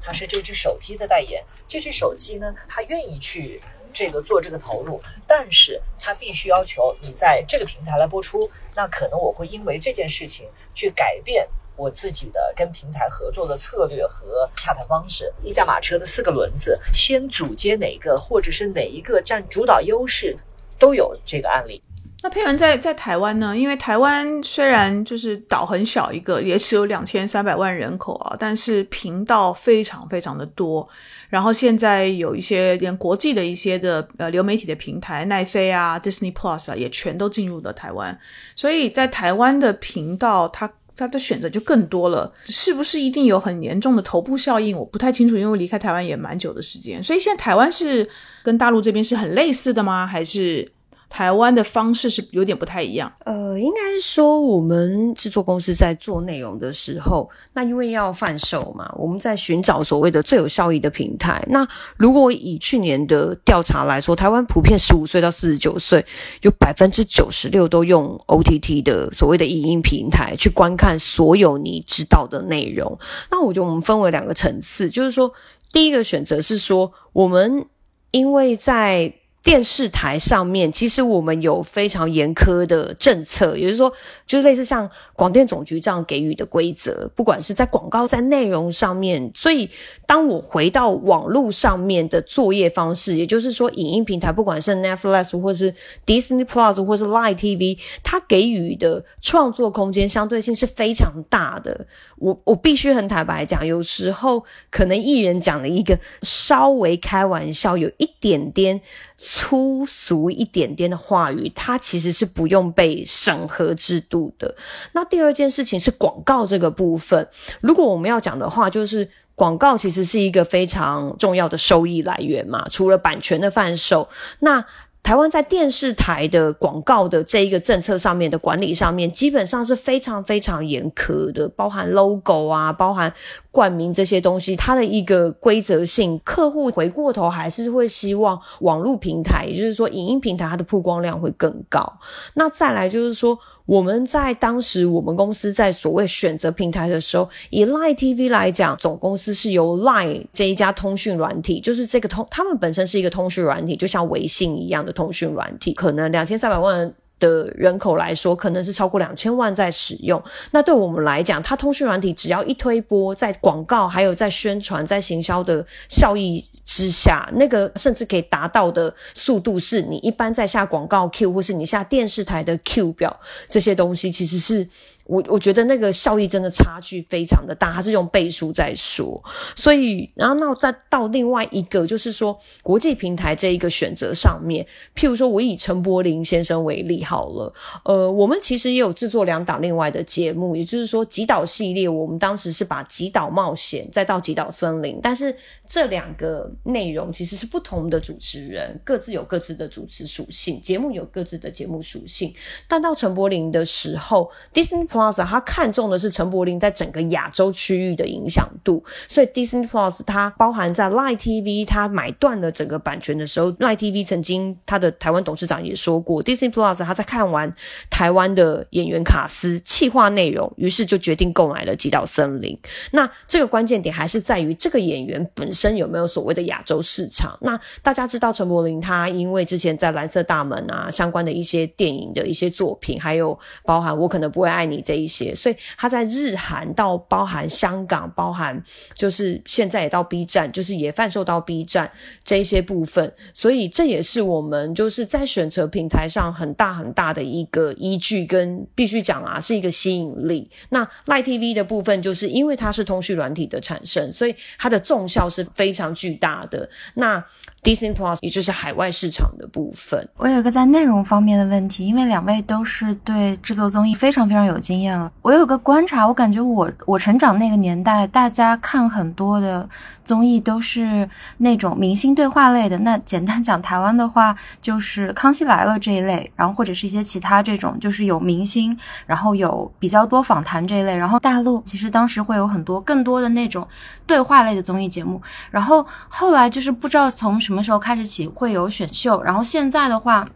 他是这只手机的代言，这只手机呢，他愿意去这个做这个投入，但是他必须要求你在这个平台来播出，那可能我会因为这件事情去改变。我自己的跟平台合作的策略和洽谈方式，一架马车的四个轮子，先组接哪个，或者是哪一个占主导优势，都有这个案例。那佩文在在台湾呢？因为台湾虽然就是岛很小一个，也只有两千三百万人口啊，但是频道非常非常的多。然后现在有一些连国际的一些的呃流媒体的平台，奈飞啊、Disney Plus 啊，也全都进入了台湾。所以在台湾的频道，它他的选择就更多了，是不是一定有很严重的头部效应？我不太清楚，因为离开台湾也蛮久的时间，所以现在台湾是跟大陆这边是很类似的吗？还是？台湾的方式是有点不太一样。呃，应该是说我们制作公司在做内容的时候，那因为要贩售嘛，我们在寻找所谓的最有效益的平台。那如果以去年的调查来说，台湾普遍十五岁到四十九岁，有百分之九十六都用 OTT 的所谓的影音平台去观看所有你知道的内容。那我觉得我们分为两个层次，就是说，第一个选择是说，我们因为在电视台上面，其实我们有非常严苛的政策，也就是说，就是类似像广电总局这样给予的规则，不管是在广告在内容上面。所以，当我回到网络上面的作业方式，也就是说，影音平台，不管是 Netflix 或是 Disney Plus 或是 Line TV，它给予的创作空间相对性是非常大的。我我必须很坦白讲，有时候可能艺人讲了一个稍微开玩笑，有一点点。粗俗一点点的话语，它其实是不用被审核制度的。那第二件事情是广告这个部分，如果我们要讲的话，就是广告其实是一个非常重要的收益来源嘛，除了版权的贩售，那。台湾在电视台的广告的这一个政策上面的管理上面，基本上是非常非常严苛的，包含 logo 啊，包含冠名这些东西，它的一个规则性，客户回过头还是会希望网络平台，也就是说影音平台，它的曝光量会更高。那再来就是说。我们在当时，我们公司在所谓选择平台的时候，以 Line TV 来讲，总公司是由 Line 这一家通讯软体，就是这个通，他们本身是一个通讯软体，就像微信一样的通讯软体，可能两千三百万。的人口来说，可能是超过两千万在使用。那对我们来讲，它通讯软体只要一推播，在广告还有在宣传、在行销的效益之下，那个甚至可以达到的速度，是你一般在下广告 Q 或是你下电视台的 Q 表这些东西，其实是。我我觉得那个效益真的差距非常的大，他是用倍数在说，所以然后那再到另外一个就是说国际平台这一个选择上面，譬如说我以陈柏霖先生为例好了，呃，我们其实也有制作两档另外的节目，也就是说极岛系列，我们当时是把极岛冒险再到极岛森林，但是这两个内容其实是不同的主持人，各自有各自的主持属性，节目有各自的节目属性，但到陈柏霖的时候，Disney。Plus，他看中的是陈柏霖在整个亚洲区域的影响度，所以 Disney Plus 它包含在 Line TV，它买断了整个版权的时候，Line TV 曾经他的台湾董事长也说过，Disney Plus 他在看完台湾的演员卡司、企划内容，于是就决定购买了《极岛森林》。那这个关键点还是在于这个演员本身有没有所谓的亚洲市场。那大家知道陈柏霖他因为之前在蓝色大门啊相关的一些电影的一些作品，还有包含我可能不会爱你。这一些，所以他在日韩到包含香港，包含就是现在也到 B 站，就是也贩售到 B 站这一些部分，所以这也是我们就是在选择平台上很大很大的一个依据，跟必须讲啊，是一个吸引力。那 Line TV 的部分，就是因为它是通讯软体的产生，所以它的重效是非常巨大的。那 Disney Plus 也就是海外市场的部分，我有个在内容方面的问题，因为两位都是对制作综艺非常非常有经。经验了。我有个观察，我感觉我我成长那个年代，大家看很多的综艺都是那种明星对话类的。那简单讲，台湾的话就是《康熙来了》这一类，然后或者是一些其他这种，就是有明星，然后有比较多访谈这一类。然后大陆其实当时会有很多更多的那种对话类的综艺节目。然后后来就是不知道从什么时候开始起会有选秀，然后现在的话。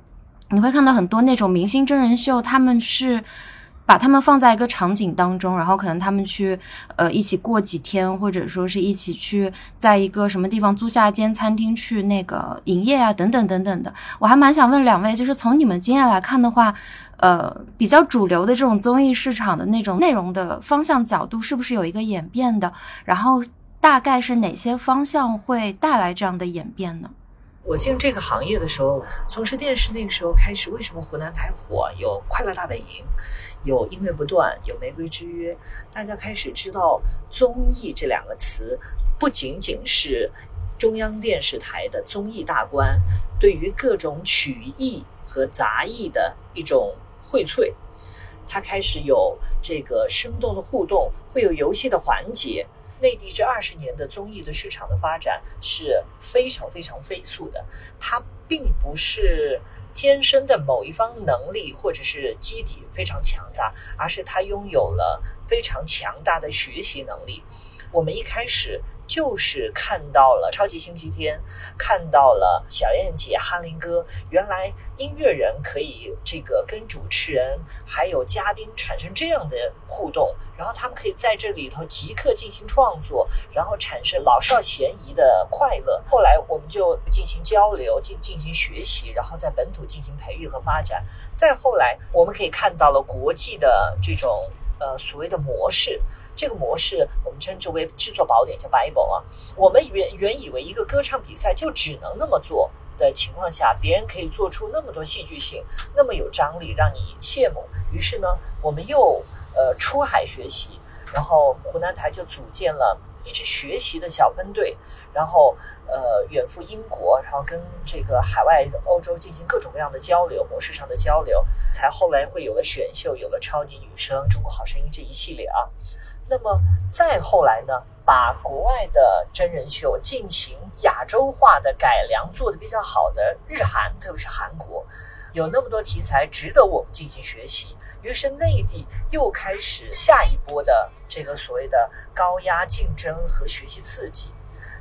你会看到很多那种明星真人秀，他们是把他们放在一个场景当中，然后可能他们去呃一起过几天，或者说是一起去在一个什么地方租下一间餐厅去那个营业啊，等等等等的。我还蛮想问两位，就是从你们经验来看的话，呃，比较主流的这种综艺市场的那种内容的方向角度，是不是有一个演变的？然后大概是哪些方向会带来这样的演变呢？我进这个行业的时候，从事电视那个时候开始，为什么湖南台火？有《快乐大本营》，有《音乐不断》，有《玫瑰之约》，大家开始知道综艺这两个词，不仅仅是中央电视台的综艺大观，对于各种曲艺和杂艺的一种荟萃，它开始有这个生动的互动，会有游戏的环节。内地这二十年的综艺的市场的发展是非常非常飞速的，它并不是天生的某一方能力或者是基底非常强大，而是他拥有了非常强大的学习能力。我们一开始。就是看到了超级星期天，看到了小燕姐、哈林哥，原来音乐人可以这个跟主持人还有嘉宾产生这样的互动，然后他们可以在这里头即刻进行创作，然后产生老少咸宜的快乐。后来我们就进行交流，进进行学习，然后在本土进行培育和发展。再后来，我们可以看到了国际的这种呃所谓的模式。这个模式我们称之为制作宝典，叫 Bible 啊。我们原原以为一个歌唱比赛就只能那么做的情况下，别人可以做出那么多戏剧性，那么有张力，让你羡慕。于是呢，我们又呃出海学习，然后湖南台就组建了一支学习的小分队，然后呃远赴英国，然后跟这个海外欧洲进行各种各样的交流，模式上的交流，才后来会有了选秀，有了超级女声、中国好声音这一系列啊。那么再后来呢，把国外的真人秀进行亚洲化的改良做的比较好的日韩，特别是韩国，有那么多题材值得我们进行学习。于是内地又开始下一波的这个所谓的高压竞争和学习刺激。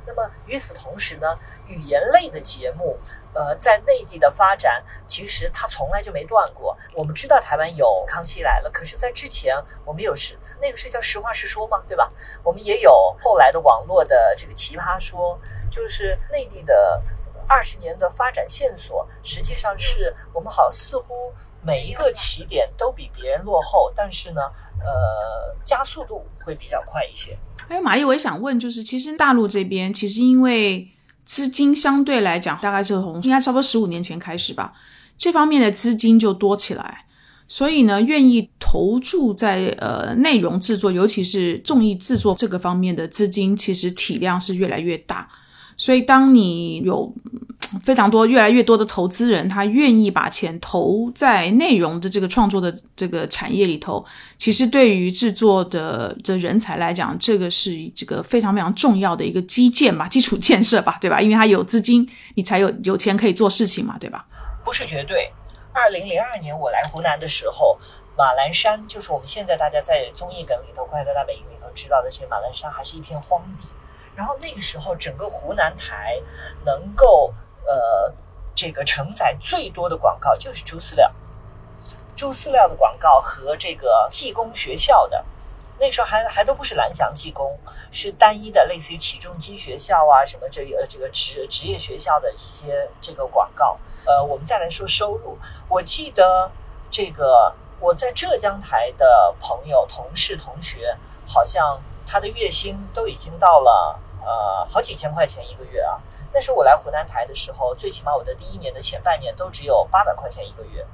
那么与此同时呢，语言类的节目，呃，在内地的发展其实它从来就没断过。我们知道台湾有《康熙来了》，可是，在之前我们有实那个是叫《实话实说》嘛，对吧？我们也有后来的网络的这个奇葩说，就是内地的二十年的发展线索，实际上是我们好似乎每一个起点都比别人落后，但是呢，呃，加速度会比较快一些。还有玛丽，我也想问，就是其实大陆这边其实因为资金相对来讲，大概是从应该差不多十五年前开始吧，这方面的资金就多起来，所以呢，愿意投注在呃内容制作，尤其是综艺制作这个方面的资金，其实体量是越来越大。所以当你有非常多、越来越多的投资人，他愿意把钱投在内容的这个创作的这个产业里头。其实对于制作的的人才来讲，这个是这个非常非常重要的一个基建吧，基础建设吧，对吧？因为他有资金，你才有有钱可以做事情嘛，对吧？不是绝对。二零零二年我来湖南的时候，马栏山就是我们现在大家在综艺梗里头、快乐大本营里头知道的这马栏山，还是一片荒地。然后那个时候，整个湖南台能够。呃，这个承载最多的广告就是猪饲料，猪饲料的广告和这个技工学校的，那时候还还都不是蓝翔技工，是单一的，类似于起重机学校啊什么这个这个职职业学校的一些这个广告。呃，我们再来说收入，我记得这个我在浙江台的朋友、同事、同学，好像他的月薪都已经到了呃好几千块钱一个月啊。但是我来湖南台的时候，最起码我的第一年的前半年都只有八百块钱一个月，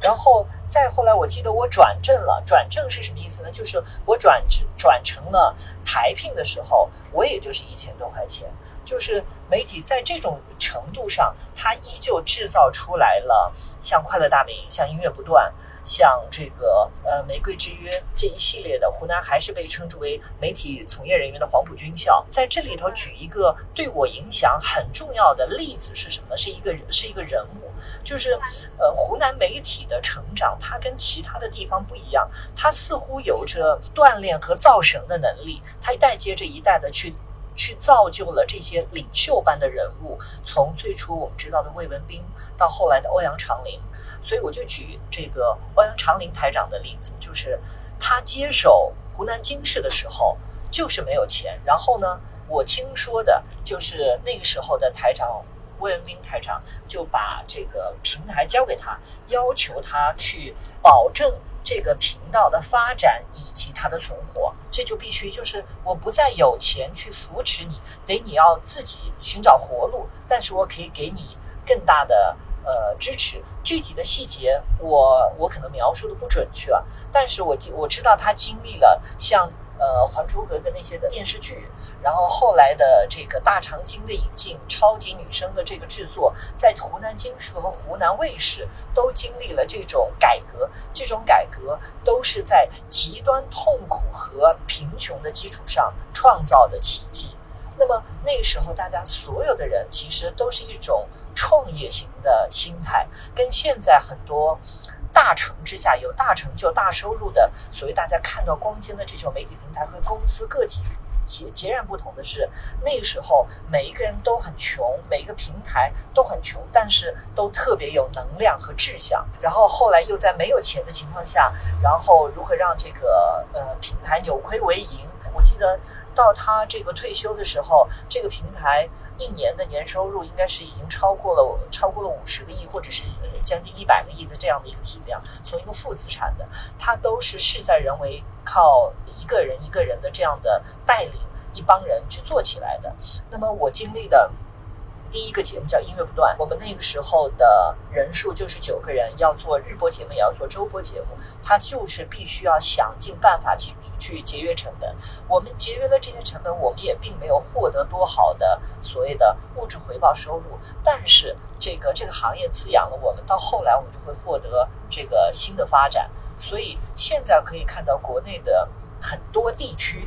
然后再后来，我记得我转正了。转正是什么意思呢？就是我转转成了台聘的时候，我也就是一千多块钱。就是媒体在这种程度上，它依旧制造出来了像《快乐大本营》、像《音乐不断》、像这个呃《玫瑰之约》这一系列的，湖南还是被称之为媒体从业人员的黄埔军校。在这里头举一个对我影响很重要的例子是什么？是一个是一个人物，就是呃湖南媒体的成长，它跟其他的地方不一样，它似乎有着锻炼和造神的能力，它一代接着一代的去。去造就了这些领袖般的人物，从最初我们知道的魏文斌，到后来的欧阳长林。所以我就举这个欧阳长林台长的例子，就是他接手湖南经视的时候，就是没有钱。然后呢，我听说的就是那个时候的台长魏文斌台长就把这个平台交给他，要求他去保证。这个频道的发展以及它的存活，这就必须就是我不再有钱去扶持你，得你要自己寻找活路。但是我可以给你更大的呃支持。具体的细节我我可能描述的不准确，但是我我知道他经历了像。呃，《还珠格格》那些的电视剧，然后后来的这个大长今的引进，超级女声的这个制作，在湖南经视和湖南卫视都经历了这种改革，这种改革都是在极端痛苦和贫穷的基础上创造的奇迹。那么那个时候，大家所有的人其实都是一种创业型的心态，跟现在很多。大成之下有大成就、大收入的，所谓大家看到光鲜的这种媒体平台和公司个体，截截然不同的是，那个时候每一个人都很穷，每一个平台都很穷，但是都特别有能量和志向。然后后来又在没有钱的情况下，然后如何让这个呃平台扭亏为盈？我记得到他这个退休的时候，这个平台。一年的年收入应该是已经超过了超过了五十个亿，或者是将近一百个亿的这样的一个体量。从一个负资产的，他都是事在人为，靠一个人一个人的这样的带领，一帮人去做起来的。那么我经历的。第一个节目叫音乐不断，我们那个时候的人数就是九个人，要做日播节目，也要做周播节目，他就是必须要想尽办法去去节约成本。我们节约了这些成本，我们也并没有获得多好的所谓的物质回报收入，但是这个这个行业滋养了我们，到后来我们就会获得这个新的发展。所以现在可以看到国内的很多地区，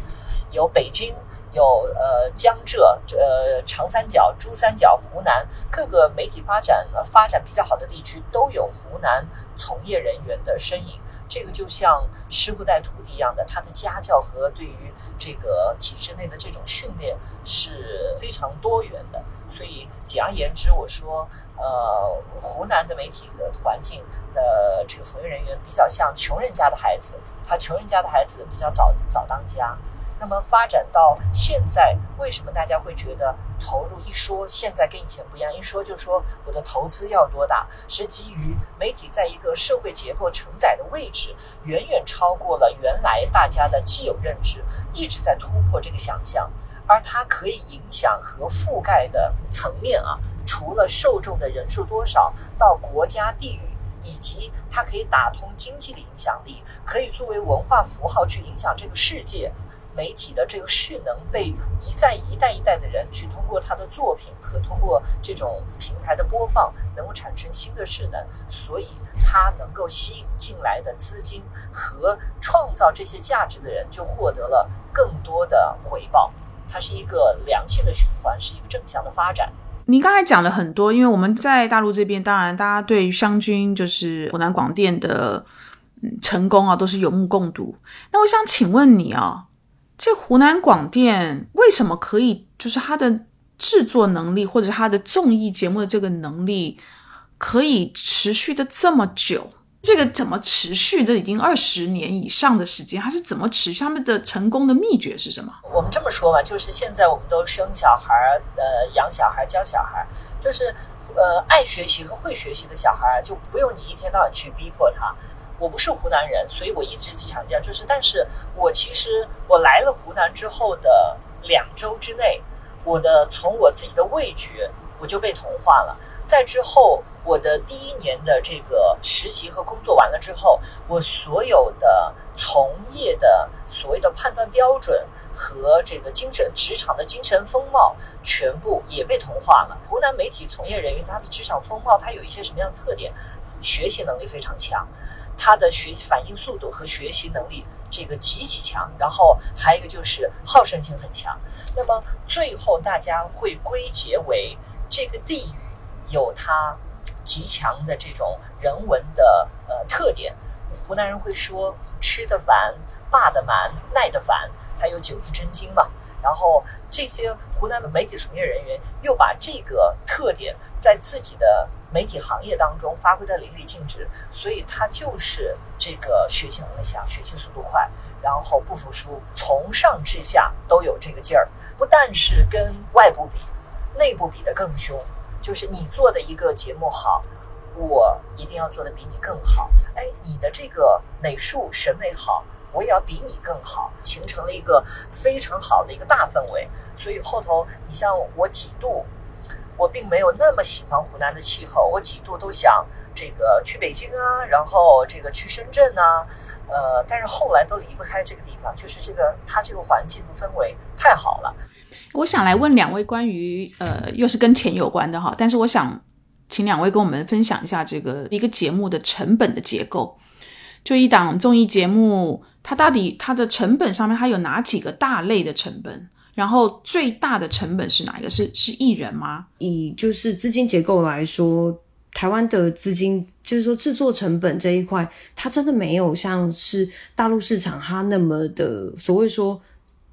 有北京。有呃江浙、呃长三角、珠三角、湖南各个媒体发展发展比较好的地区，都有湖南从业人员的身影。这个就像师傅带徒弟一样的，他的家教和对于这个体制内的这种训练是非常多元的。所以简而言之，我说，呃，湖南的媒体的环境的这个从业人员比较像穷人家的孩子，他穷人家的孩子比较早早当家。那么发展到现在，为什么大家会觉得投入一说现在跟以前不一样？一说就说我的投资要多大，是基于媒体在一个社会结构承载的位置，远远超过了原来大家的既有认知，一直在突破这个想象，而它可以影响和覆盖的层面啊，除了受众的人数多少，到国家地域，以及它可以打通经济的影响力，可以作为文化符号去影响这个世界。媒体的这个势能被一再一代一代的人去通过他的作品和通过这种平台的播放，能够产生新的势能，所以他能够吸引进来的资金和创造这些价值的人就获得了更多的回报。它是一个良性的循环，是一个正向的发展。您刚才讲了很多，因为我们在大陆这边，当然大家对于湘军就是湖南广电的成功啊，都是有目共睹。那我想请问你啊。这湖南广电为什么可以？就是它的制作能力，或者它的综艺节目的这个能力，可以持续的这么久？这个怎么持续的已经二十年以上的时间？它是怎么持续？他们的成功的秘诀是什么？我们这么说吧，就是现在我们都生小孩，呃，养小孩，教小孩，就是呃，爱学习和会学习的小孩，就不用你一天到晚去逼迫他。我不是湖南人，所以我一直强调，就是，但是我其实我来了湖南之后的两周之内，我的从我自己的味觉我就被同化了。在之后，我的第一年的这个实习和工作完了之后，我所有的从业的所谓的判断标准和这个精神职场的精神风貌，全部也被同化了。湖南媒体从业人员他的职场风貌，他有一些什么样的特点？学习能力非常强。他的学习反应速度和学习能力这个极其强，然后还有一个就是好胜心很强。那么最后大家会归结为这个地域有它极强的这种人文的呃特点。湖南人会说吃得完、霸得蛮、耐得烦，还有九字真经嘛。然后这些湖南的媒体从业人员又把这个特点在自己的媒体行业当中发挥的淋漓尽致，所以他就是这个学习能力强、学习速度快，然后不服输，从上至下都有这个劲儿。不但是跟外部比，内部比的更凶，就是你做的一个节目好，我一定要做的比你更好。哎，你的这个美术审美好。我也要比你更好，形成了一个非常好的一个大氛围。所以后头，你像我几度，我并没有那么喜欢湖南的气候，我几度都想这个去北京啊，然后这个去深圳啊，呃，但是后来都离不开这个地方，就是这个它这个环境的氛围太好了。我想来问两位关于呃，又是跟钱有关的哈，但是我想请两位跟我们分享一下这个一个节目的成本的结构，就一档综艺节目。它到底它的成本上面它有哪几个大类的成本？然后最大的成本是哪一个？是是艺人吗？以就是资金结构来说，台湾的资金就是说制作成本这一块，它真的没有像是大陆市场它那么的所谓说。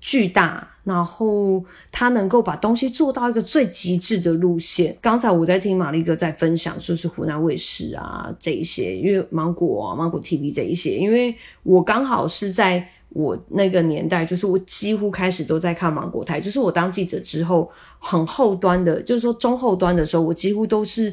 巨大，然后他能够把东西做到一个最极致的路线。刚才我在听玛丽哥在分享，说是湖南卫视啊这一些，因为芒果啊、芒果 TV 这一些，因为我刚好是在我那个年代，就是我几乎开始都在看芒果台，就是我当记者之后，很后端的，就是说中后端的时候，我几乎都是。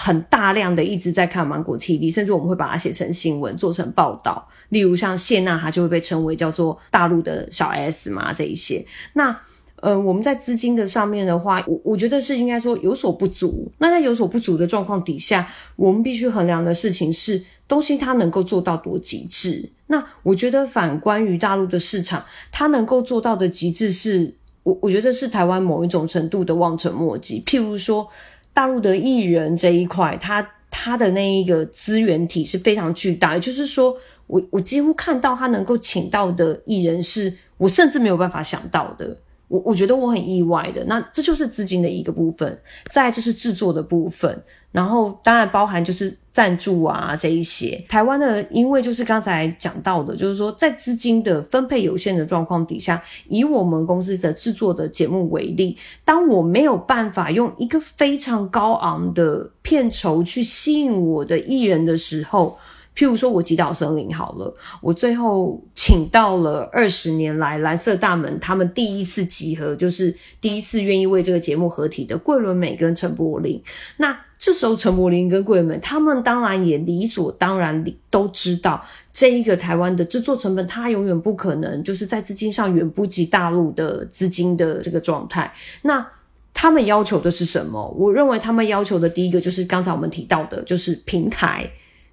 很大量的一直在看芒果 TV，甚至我们会把它写成新闻，做成报道。例如像谢娜，她就会被称为叫做大陆的小 S 嘛，这一些。那呃，我们在资金的上面的话，我我觉得是应该说有所不足。那在有所不足的状况底下，我们必须衡量的事情是东西它能够做到多极致。那我觉得反观于大陆的市场，它能够做到的极致，是我我觉得是台湾某一种程度的望尘莫及。譬如说。大陆的艺人这一块，它它的那一个资源体是非常巨大，就是说，我我几乎看到他能够请到的艺人，是我甚至没有办法想到的。我我觉得我很意外的，那这就是资金的一个部分，再就是制作的部分，然后当然包含就是赞助啊这一些。台湾的，因为就是刚才讲到的，就是说在资金的分配有限的状况底下，以我们公司的制作的节目为例，当我没有办法用一个非常高昂的片酬去吸引我的艺人的时候。譬如说，我击倒森林好了，我最后请到了二十年来蓝色大门他们第一次集合，就是第一次愿意为这个节目合体的桂纶镁跟陈柏霖。那这时候，陈柏霖跟桂纶镁他们当然也理所当然都知道，这一个台湾的制作成本，它永远不可能就是在资金上远不及大陆的资金的这个状态。那他们要求的是什么？我认为他们要求的第一个就是刚才我们提到的，就是平台。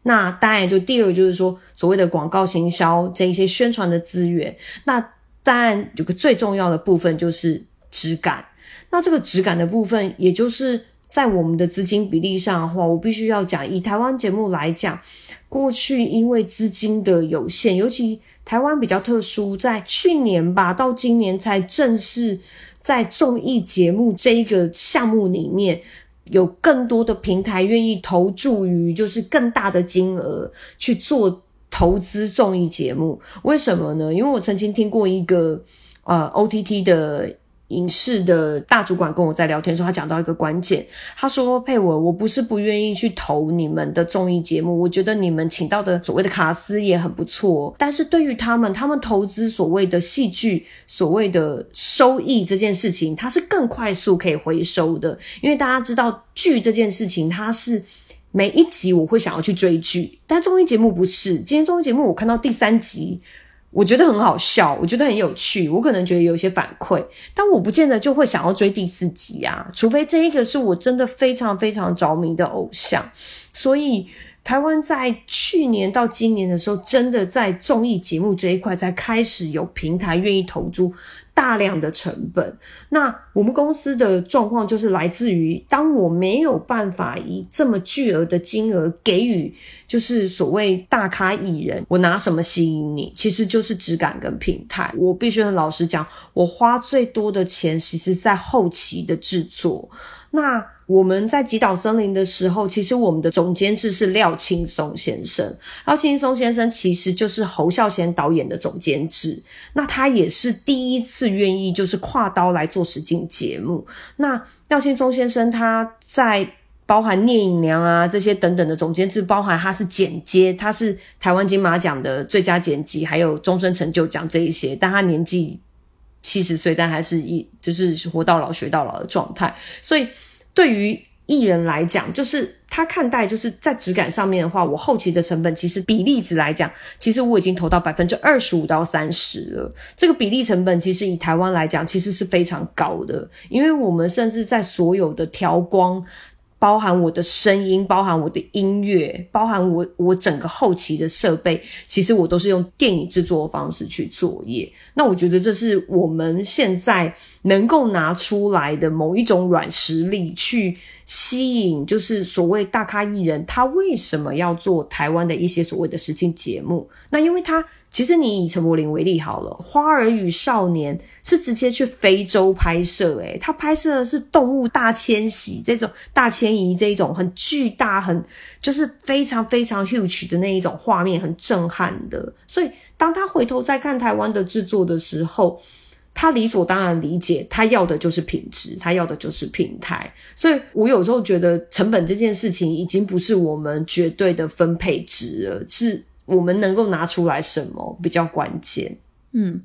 那当然，就第二就是说，所谓的广告行销这一些宣传的资源。那当然有个最重要的部分就是质感。那这个质感的部分，也就是在我们的资金比例上的话，我必须要讲，以台湾节目来讲，过去因为资金的有限，尤其台湾比较特殊，在去年吧到今年才正式在综艺节目这一个项目里面。有更多的平台愿意投注于，就是更大的金额去做投资综艺节目，为什么呢？因为我曾经听过一个呃 OTT 的。影视的大主管跟我在聊天的时候，他讲到一个关键，他说：“佩文，我不是不愿意去投你们的综艺节目，我觉得你们请到的所谓的卡司也很不错，但是对于他们，他们投资所谓的戏剧，所谓的收益这件事情，它是更快速可以回收的，因为大家知道剧这件事情，它是每一集我会想要去追剧，但综艺节目不是。今天综艺节目我看到第三集。”我觉得很好笑，我觉得很有趣，我可能觉得有一些反馈，但我不见得就会想要追第四集啊，除非这一个是我真的非常非常着迷的偶像。所以台湾在去年到今年的时候，真的在综艺节目这一块才开始有平台愿意投注大量的成本。那我们公司的状况就是来自于，当我没有办法以这么巨额的金额给予，就是所谓大咖艺人，我拿什么吸引你？其实就是质感跟品台。我必须很老实讲，我花最多的钱，其实在后期的制作。那我们在《极岛森林》的时候，其实我们的总监制是廖青松先生。廖青松先生其实就是侯孝贤导演的总监制，那他也是第一次愿意就是跨刀来做实境节目。那廖青松先生他在包含《聂隐娘》啊这些等等的总监制，包含他是剪接，他是台湾金马奖的最佳剪辑，还有终身成就奖这一些，但他年纪。七十岁，但还是一就是活到老学到老的状态。所以对于艺人来讲，就是他看待就是在质感上面的话，我后期的成本其实比例值来讲，其实我已经投到百分之二十五到三十了。这个比例成本其实以台湾来讲，其实是非常高的，因为我们甚至在所有的调光。包含我的声音，包含我的音乐，包含我我整个后期的设备，其实我都是用电影制作方式去作业。那我觉得这是我们现在能够拿出来的某一种软实力，去吸引就是所谓大咖艺人，他为什么要做台湾的一些所谓的实境节目？那因为他。其实你以陈柏霖为例好了，《花儿与少年》是直接去非洲拍摄，诶他拍摄的是动物大迁徙这种大迁移这一种很巨大、很就是非常非常 huge 的那一种画面，很震撼的。所以当他回头再看台湾的制作的时候，他理所当然理解，他要的就是品质，他要的就是平台。所以我有时候觉得成本这件事情已经不是我们绝对的分配值了，是。我们能够拿出来什么比较关键？嗯，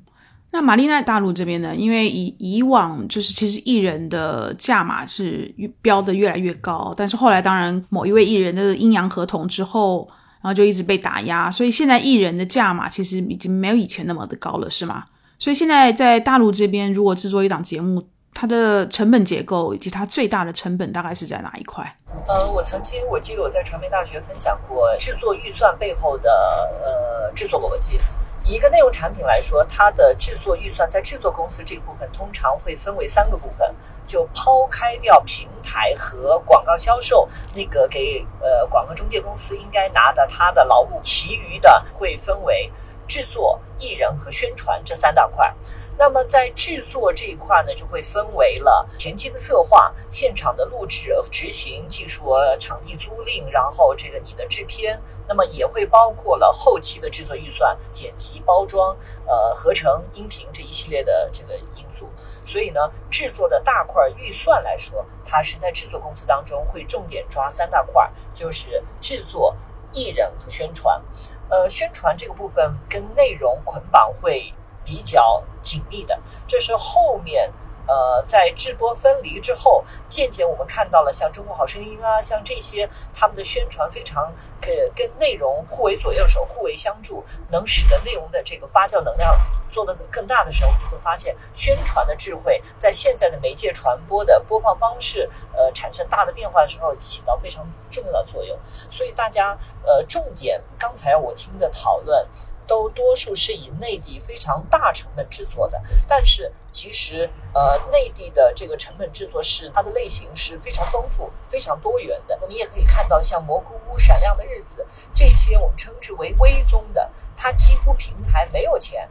那玛丽娜大陆这边呢？因为以以往就是其实艺人的价码是标的越来越高，但是后来当然某一位艺人的阴阳合同之后，然后就一直被打压，所以现在艺人的价码其实已经没有以前那么的高了，是吗？所以现在在大陆这边，如果制作一档节目，它的成本结构以及它最大的成本大概是在哪一块？呃，我曾经我记得我在传媒大学分享过制作预算背后的呃制作逻辑。一个内容产品来说，它的制作预算在制作公司这个部分通常会分为三个部分，就抛开掉平台和广告销售那个给呃广告中介公司应该拿的它的劳务，其余的会分为制作、艺人和宣传这三大块。那么在制作这一块呢，就会分为了前期的策划、现场的录制、执行、技术、场地租赁，然后这个你的制片，那么也会包括了后期的制作预算、剪辑、包装、呃合成、音频这一系列的这个因素。所以呢，制作的大块预算来说，它是在制作公司当中会重点抓三大块，就是制作、艺人和宣传。呃，宣传这个部分跟内容捆绑会。比较紧密的，这是后面，呃，在直播分离之后，渐渐我们看到了像《中国好声音》啊，像这些他们的宣传非常，跟，跟内容互为左右手，互为相助，能使得内容的这个发酵能量做得更大的时候，你会发现宣传的智慧在现在的媒介传播的播放方式，呃，产生大的变化的时候，起到非常重要的作用。所以大家，呃，重点刚才我听的讨论。都多数是以内地非常大成本制作的，但是其实呃内地的这个成本制作是它的类型是非常丰富、非常多元的。我们也可以看到像蘑菇屋、闪亮的日子这些我们称之为微综的，它几乎平台没有钱。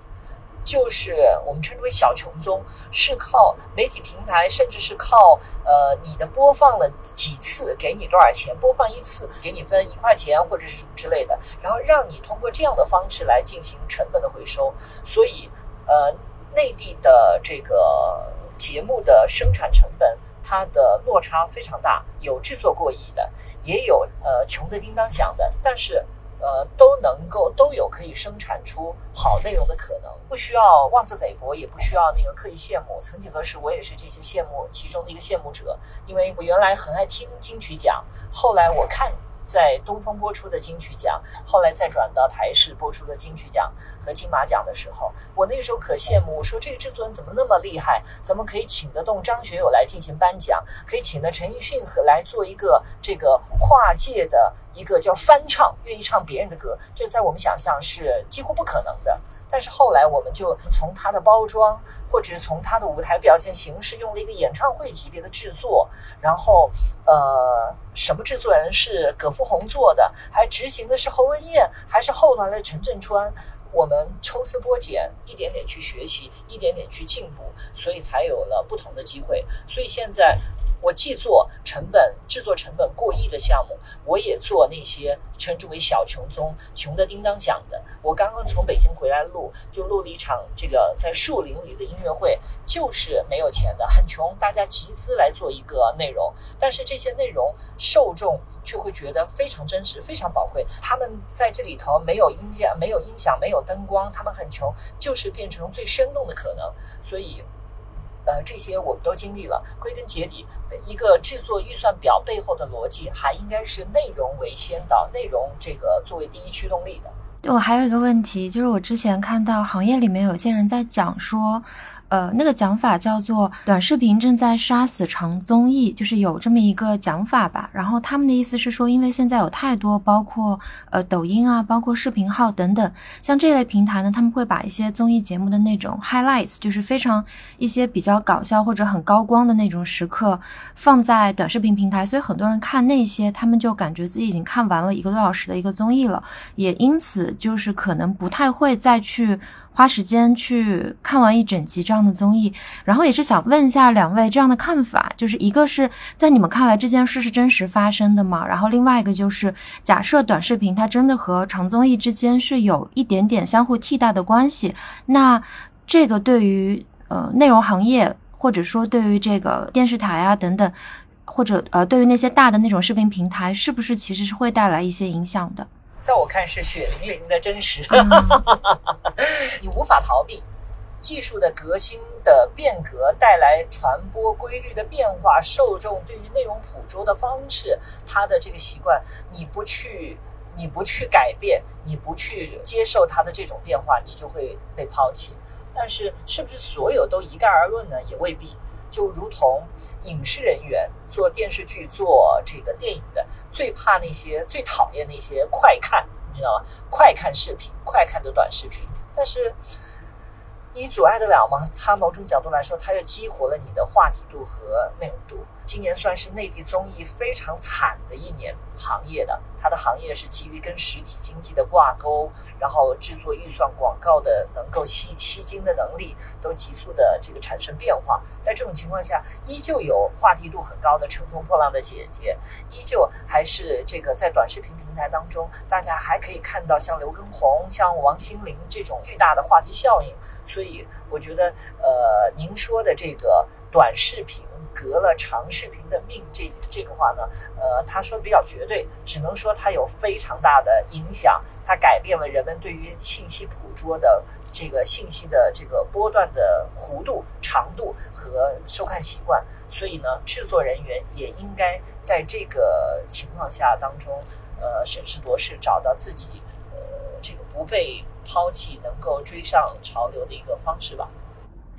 就是我们称之为小琼中，是靠媒体平台，甚至是靠呃你的播放了几次，给你多少钱，播放一次给你分一块钱或者是什么之类的，然后让你通过这样的方式来进行成本的回收。所以呃内地的这个节目的生产成本，它的落差非常大，有制作过亿的，也有呃穷的叮当响的，但是。呃，都能够都有可以生产出好内容的可能，不需要妄自菲薄，也不需要那个刻意羡慕。曾几何时，我也是这些羡慕其中的一个羡慕者，因为我原来很爱听金曲奖，后来我看。在东风播出的金曲奖，后来再转到台视播出的金曲奖和金马奖的时候，我那个时候可羡慕，我说这个制作人怎么那么厉害，怎么可以请得动张学友来进行颁奖，可以请得陈奕迅和来做一个这个跨界的一个叫翻唱，愿意唱别人的歌，这在我们想象是几乎不可能的。但是后来我们就从它的包装，或者是从它的舞台表现形式，用了一个演唱会级别的制作，然后呃，什么制作人是葛福洪做的，还执行的是侯文艳，还是后来的陈振川。我们抽丝剥茧，一点点去学习，一点点去进步，所以才有了不同的机会。所以现在。我既做成本制作成本过亿的项目，我也做那些称之为小穷中、穷的叮当响的。我刚刚从北京回来录，就录了一场这个在树林里的音乐会，就是没有钱的，很穷，大家集资来做一个内容，但是这些内容受众却会觉得非常真实、非常宝贵。他们在这里头没有音响、没有音响、没有灯光，他们很穷，就是变成最生动的可能。所以。呃，这些我们都经历了。归根结底，一个制作预算表背后的逻辑，还应该是内容为先导，内容这个作为第一驱动力的。对我还有一个问题，就是我之前看到行业里面有些人在讲说。呃，那个讲法叫做短视频正在杀死长综艺，就是有这么一个讲法吧。然后他们的意思是说，因为现在有太多，包括呃抖音啊，包括视频号等等，像这类平台呢，他们会把一些综艺节目的那种 highlights，就是非常一些比较搞笑或者很高光的那种时刻，放在短视频平台，所以很多人看那些，他们就感觉自己已经看完了一个多小时的一个综艺了，也因此就是可能不太会再去。花时间去看完一整集这样的综艺，然后也是想问一下两位这样的看法，就是一个是在你们看来这件事是真实发生的吗？然后另外一个就是假设短视频它真的和长综艺之间是有一点点相互替代的关系，那这个对于呃内容行业或者说对于这个电视台啊等等，或者呃对于那些大的那种视频平台，是不是其实是会带来一些影响的？在我看是血淋淋的真实，<laughs> 你无法逃避。技术的革新的变革带来传播规律的变化，受众对于内容捕捉的方式，他的这个习惯，你不去，你不去改变，你不去接受他的这种变化，你就会被抛弃。但是，是不是所有都一概而论呢？也未必。就如同影视人员做电视剧、做这个电影的，最怕那些、最讨厌那些快看，你知道吗？快看视频、快看的短视频，但是你阻碍得了吗？它某种角度来说，它又激活了你的话题度和内容度。今年算是内地综艺非常惨的一年，行业的它的行业是基于跟实体经济的挂钩，然后制作预算广告的能够吸吸金的能力都急速的这个产生变化。在这种情况下，依旧有话题度很高的《乘风破浪的姐姐》，依旧还是这个在短视频平台当中，大家还可以看到像刘畊宏、像王心凌这种巨大的话题效应。所以，我觉得，呃，您说的这个短视频。革了长视频的命，这这个话呢，呃，他说的比较绝对，只能说它有非常大的影响，它改变了人们对于信息捕捉的这个信息的这个波段的弧度、长度和收看习惯。所以呢，制作人员也应该在这个情况下当中，呃，审时度势，找到自己呃这个不被抛弃、能够追上潮流的一个方式吧。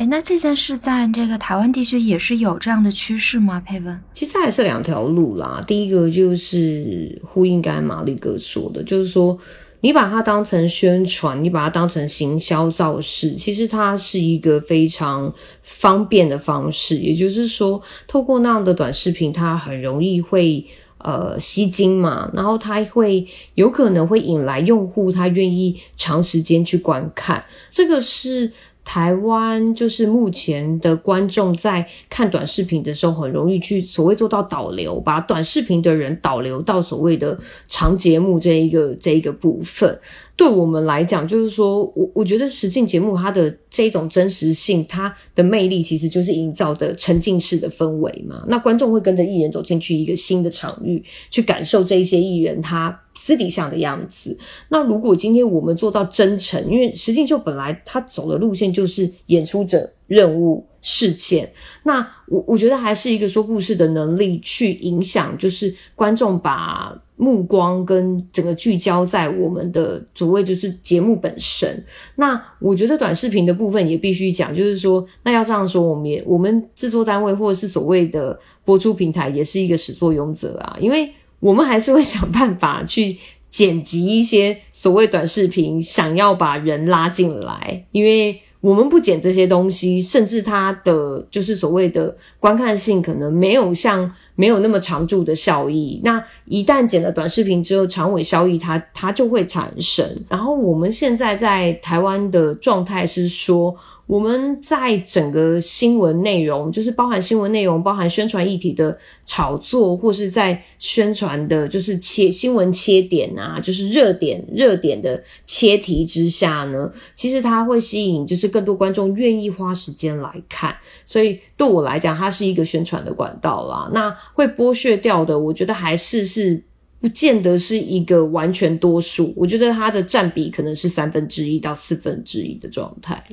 哎，那这件事在这个台湾地区也是有这样的趋势吗？佩文，其实还是两条路啦。第一个就是呼应刚才马力哥说的，就是说你把它当成宣传，你把它当成行销造势，其实它是一个非常方便的方式。也就是说，透过那样的短视频，它很容易会呃吸睛嘛，然后它会有可能会引来用户，他愿意长时间去观看。这个是。台湾就是目前的观众在看短视频的时候，很容易去所谓做到导流，把短视频的人导流到所谓的长节目这一个这一个部分。对我们来讲，就是说我我觉得实境节目它的这一种真实性，它的魅力其实就是营造的沉浸式的氛围嘛。那观众会跟着艺人走进去一个新的场域，去感受这一些艺人他私底下的样子。那如果今天我们做到真诚，因为实境秀本来他走的路线就是演出者任务。事件，那我我觉得还是一个说故事的能力去影响，就是观众把目光跟整个聚焦在我们的所谓就是节目本身。那我觉得短视频的部分也必须讲，就是说，那要这样说，我们也我们制作单位或者是所谓的播出平台也是一个始作俑者啊，因为我们还是会想办法去。剪辑一些所谓短视频，想要把人拉进来，因为。我们不剪这些东西，甚至它的就是所谓的观看性可能没有像没有那么长驻的效益。那一旦剪了短视频之后，长尾效益它它就会产生。然后我们现在在台湾的状态是说。我们在整个新闻内容，就是包含新闻内容、包含宣传议题的炒作，或是在宣传的，就是切新闻切点啊，就是热点热点的切题之下呢，其实它会吸引就是更多观众愿意花时间来看，所以对我来讲，它是一个宣传的管道啦。那会剥削掉的，我觉得还是是不见得是一个完全多数，我觉得它的占比可能是三分之一到四分之一的状态。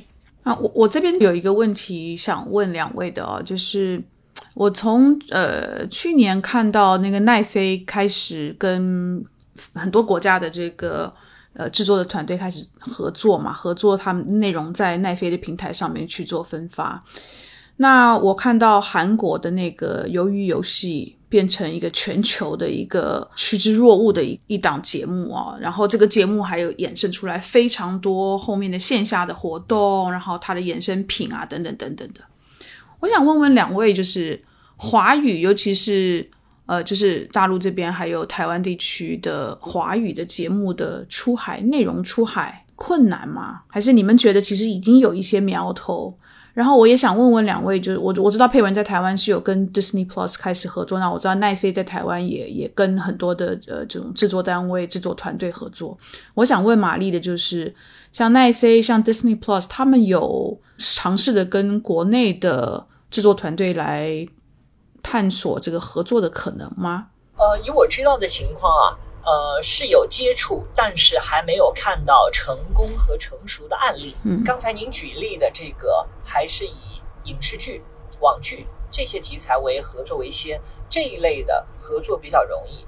啊，我我这边有一个问题想问两位的哦，就是我从呃去年看到那个奈飞开始跟很多国家的这个呃制作的团队开始合作嘛，合作他们内容在奈飞的平台上面去做分发。那我看到韩国的那个鱿鱼游戏。变成一个全球的一个趋之若鹜的一一档节目啊，然后这个节目还有衍生出来非常多后面的线下的活动，然后它的衍生品啊等等等等的。我想问问两位，就是华语，尤其是呃，就是大陆这边还有台湾地区的华语的节目的出海内容出海困难吗？还是你们觉得其实已经有一些苗头？然后我也想问问两位，就是我我知道佩文在台湾是有跟 Disney Plus 开始合作，那我知道奈飞在台湾也也跟很多的呃这种制作单位、制作团队合作。我想问玛丽的就是，像奈飞、像 Disney Plus，他们有尝试的跟国内的制作团队来探索这个合作的可能吗？呃，以我知道的情况啊。呃，是有接触，但是还没有看到成功和成熟的案例。嗯，刚才您举例的这个，还是以影视剧、网剧这些题材为合作为先，这一类的合作比较容易，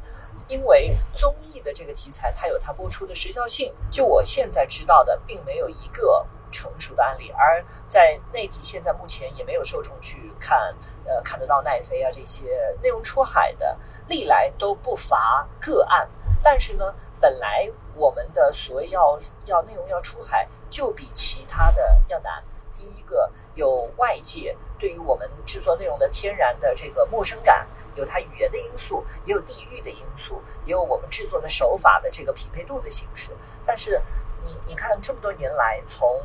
因为综艺的这个题材它有它播出的时效性。就我现在知道的，并没有一个。成熟的案例，而在内地现在目前也没有受众去看，呃，看得到奈飞啊这些内容出海的，历来都不乏个案。但是呢，本来我们的所谓要要内容要出海，就比其他的要难。第一个，有外界对于我们制作内容的天然的这个陌生感，有它语言的因素，也有地域的因素，也有我们制作的手法的这个匹配度的形式。但是你你看这么多年来，从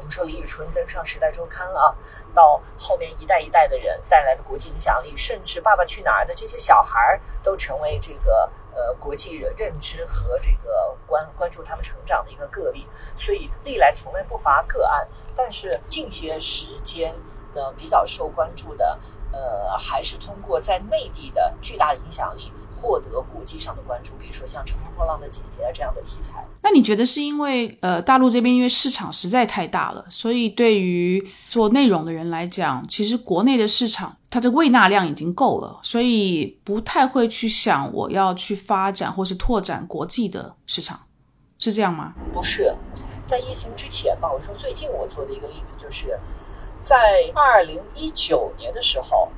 我们说李宇春登上《时代周刊》了啊，到后面一代一代的人带来的国际影响力，甚至《爸爸去哪儿》的这些小孩儿都成为这个呃国际认知和这个关关注他们成长的一个个例。所以历来从来不乏个案，但是近些时间呢比较受关注的，呃，还是通过在内地的巨大影响力。获得国际上的关注，比如说像《乘风破浪的姐姐》这样的题材。那你觉得是因为呃大陆这边因为市场实在太大了，所以对于做内容的人来讲，其实国内的市场它的喂纳量已经够了，所以不太会去想我要去发展或是拓展国际的市场，是这样吗？不是，在疫情之前吧，我说最近我做的一个例子就是在二零一九年的时候。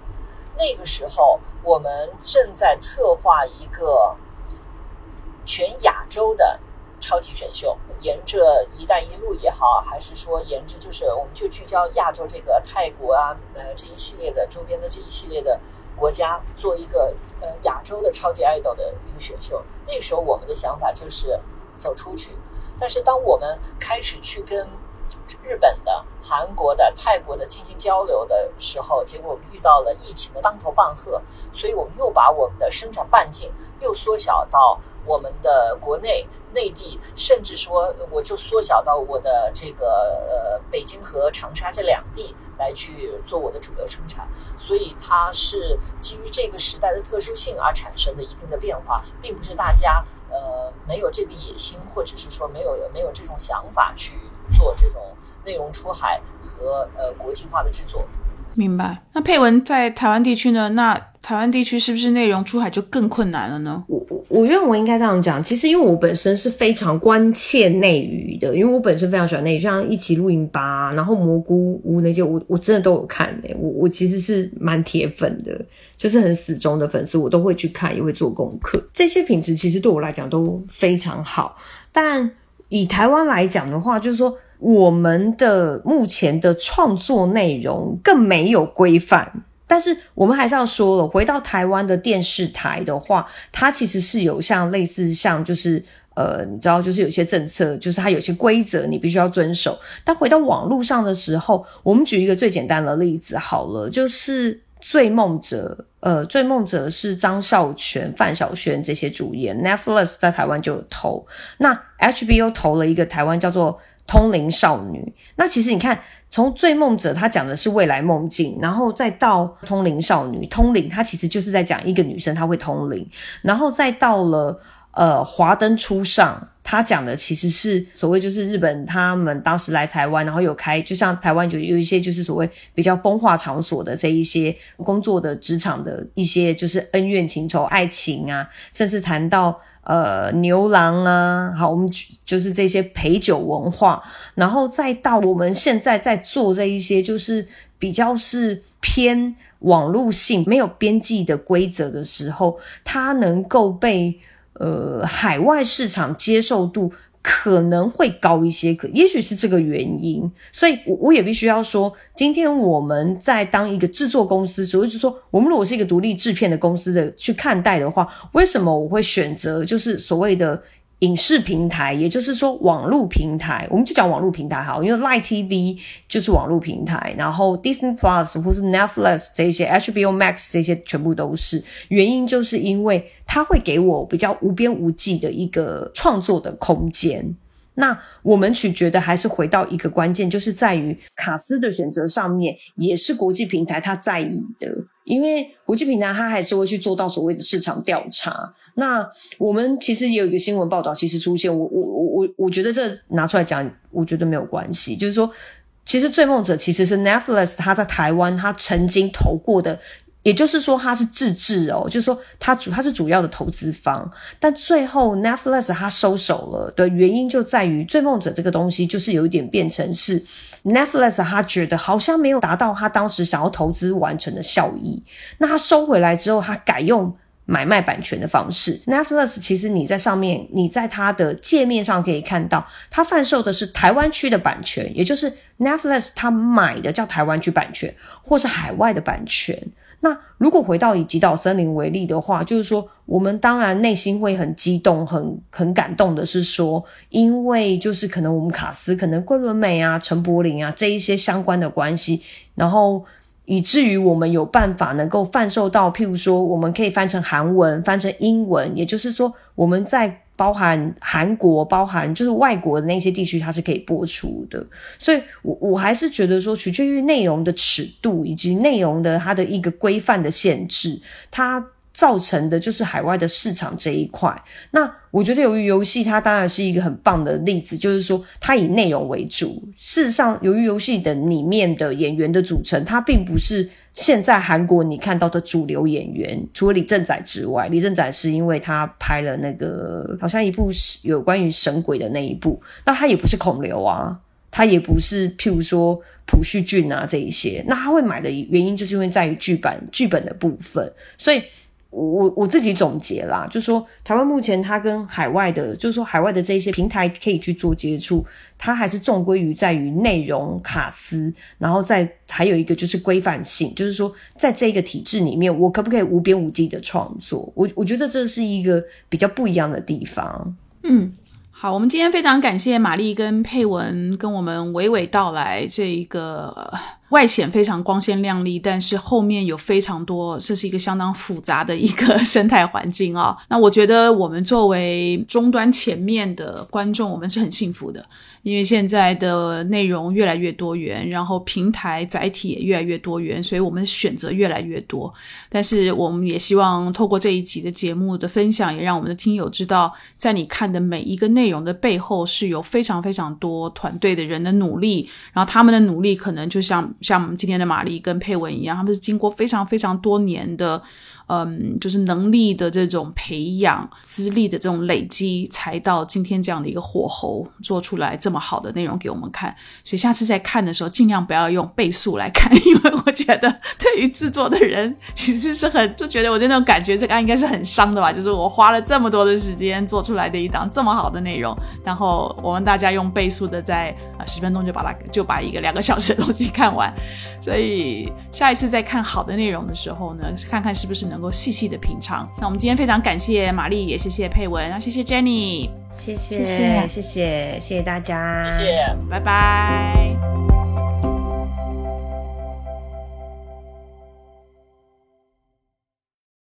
那个时候，我们正在策划一个全亚洲的超级选秀，沿着“一带一路”也好，还是说沿着就是我们就聚焦亚洲这个泰国啊，呃这一系列的周边的这一系列的国家，做一个呃亚洲的超级爱豆的一个选秀。那时候我们的想法就是走出去，但是当我们开始去跟日本的、韩国的、泰国的进行交流的时候，结果我们遇到了疫情的当头棒喝，所以我们又把我们的生产半径又缩小到我们的国内、内地，甚至说我就缩小到我的这个呃北京和长沙这两地来去做我的主流生产。所以它是基于这个时代的特殊性而产生的一定的变化，并不是大家呃没有这个野心，或者是说没有没有这种想法去。做这种内容出海和呃国际化的制作，明白。那配文在台湾地区呢？那台湾地区是不是内容出海就更困难了呢？我我我认为应该这样讲，其实因为我本身是非常关切内娱的，因为我本身非常喜欢内娱，像一起露营吧，然后蘑菇屋那些，我我真的都有看诶、我我其实是蛮铁粉的，就是很死忠的粉丝，我都会去看，也会做功课。这些品质其实对我来讲都非常好，但以台湾来讲的话，就是说我们的目前的创作内容更没有规范。但是我们还是要说了，回到台湾的电视台的话，它其实是有像类似像就是呃，你知道，就是有些政策，就是它有些规则你必须要遵守。但回到网络上的时候，我们举一个最简单的例子好了，就是《醉梦者》。呃，《醉梦者》是张孝全、范晓萱这些主演，Netflix 在台湾就有投，那 HBO 投了一个台湾叫做《通灵少女》。那其实你看。从《醉梦者》他讲的是未来梦境，然后再到《通灵少女》，通灵它其实就是在讲一个女生她会通灵，然后再到了呃《华灯初上》，他讲的其实是所谓就是日本他们当时来台湾，然后有开就像台湾就有一些就是所谓比较风化场所的这一些工作的职场的一些就是恩怨情仇、爱情啊，甚至谈到。呃，牛郎啊，好，我们就是这些陪酒文化，然后再到我们现在在做这一些，就是比较是偏网络性、没有边际的规则的时候，它能够被呃海外市场接受度。可能会高一些，可也许是这个原因，所以，我我也必须要说，今天我们在当一个制作公司，所以就是说，我们如果是一个独立制片的公司的去看待的话，为什么我会选择就是所谓的？影视平台，也就是说网络平台，我们就讲网络平台好，因为 Live TV 就是网络平台，然后 Disney Plus 或是 Netflix 这些，HBO Max 这些全部都是。原因就是因为它会给我比较无边无际的一个创作的空间。那我们取决的还是回到一个关键，就是在于卡斯的选择上面，也是国际平台它在意的，因为国际平台它还是会去做到所谓的市场调查。那我们其实也有一个新闻报道，其实出现，我我我我我觉得这拿出来讲，我觉得没有关系。就是说，其实《追梦者》其实是 Netflix 他在台湾他曾经投过的，也就是说他是自制哦，就是说他主他是主要的投资方，但最后 Netflix 他收手了的原因就在于《追梦者》这个东西就是有一点变成是 Netflix 他觉得好像没有达到他当时想要投资完成的效益，那他收回来之后，他改用。买卖版权的方式，Netflix 其实你在上面，你在它的界面上可以看到，它贩售的是台湾区的版权，也就是 Netflix 它买的叫台湾区版权，或是海外的版权。那如果回到以极岛森林为例的话，就是说，我们当然内心会很激动、很很感动的是说，因为就是可能我们卡斯，可能桂纶镁啊、陈柏霖啊这一些相关的关系，然后。以至于我们有办法能够贩售到，譬如说，我们可以翻成韩文、翻成英文，也就是说，我们在包含韩国、包含就是外国的那些地区，它是可以播出的。所以，我我还是觉得说，取决于内容的尺度以及内容的它的一个规范的限制，它。造成的就是海外的市场这一块。那我觉得，由于游戏它当然是一个很棒的例子，就是说它以内容为主。事实上，由于游戏的里面的演员的组成，它并不是现在韩国你看到的主流演员，除了李正宰之外，李正宰是因为他拍了那个好像一部有关于神鬼的那一部，那他也不是孔刘啊，他也不是譬如说朴叙俊啊这一些。那他会买的原因，就是因为在于剧本剧本的部分，所以。我我自己总结啦，就说台湾目前它跟海外的，就是说海外的这些平台可以去做接触，它还是重归于在于内容卡司，然后再还有一个就是规范性，就是说在这个体制里面，我可不可以无边无际的创作？我我觉得这是一个比较不一样的地方。嗯。好，我们今天非常感谢玛丽跟佩文跟我们娓娓道来这一个外显非常光鲜亮丽，但是后面有非常多，这是一个相当复杂的一个 <laughs> 生态环境啊。那我觉得我们作为终端前面的观众，我们是很幸福的。因为现在的内容越来越多元，然后平台载体也越来越多元，所以我们选择越来越多。但是我们也希望透过这一集的节目的分享，也让我们的听友知道，在你看的每一个内容的背后，是有非常非常多团队的人的努力。然后他们的努力可能就像像我们今天的玛丽跟佩文一样，他们是经过非常非常多年的。嗯，就是能力的这种培养、资历的这种累积，才到今天这样的一个火候，做出来这么好的内容给我们看。所以下次再看的时候，尽量不要用倍速来看，因为我觉得对于制作的人其实是很就觉得我就那种感觉，这个应该是很伤的吧。就是我花了这么多的时间做出来的一档这么好的内容，然后我们大家用倍速的在呃十分钟就把它就把一个两个小时的东西看完。所以下一次再看好的内容的时候呢，看看是不是能。够细细的品尝。那我们今天非常感谢玛丽，也谢谢佩文，然后谢谢 Jenny，谢谢谢谢谢谢谢谢大家，谢谢，拜拜。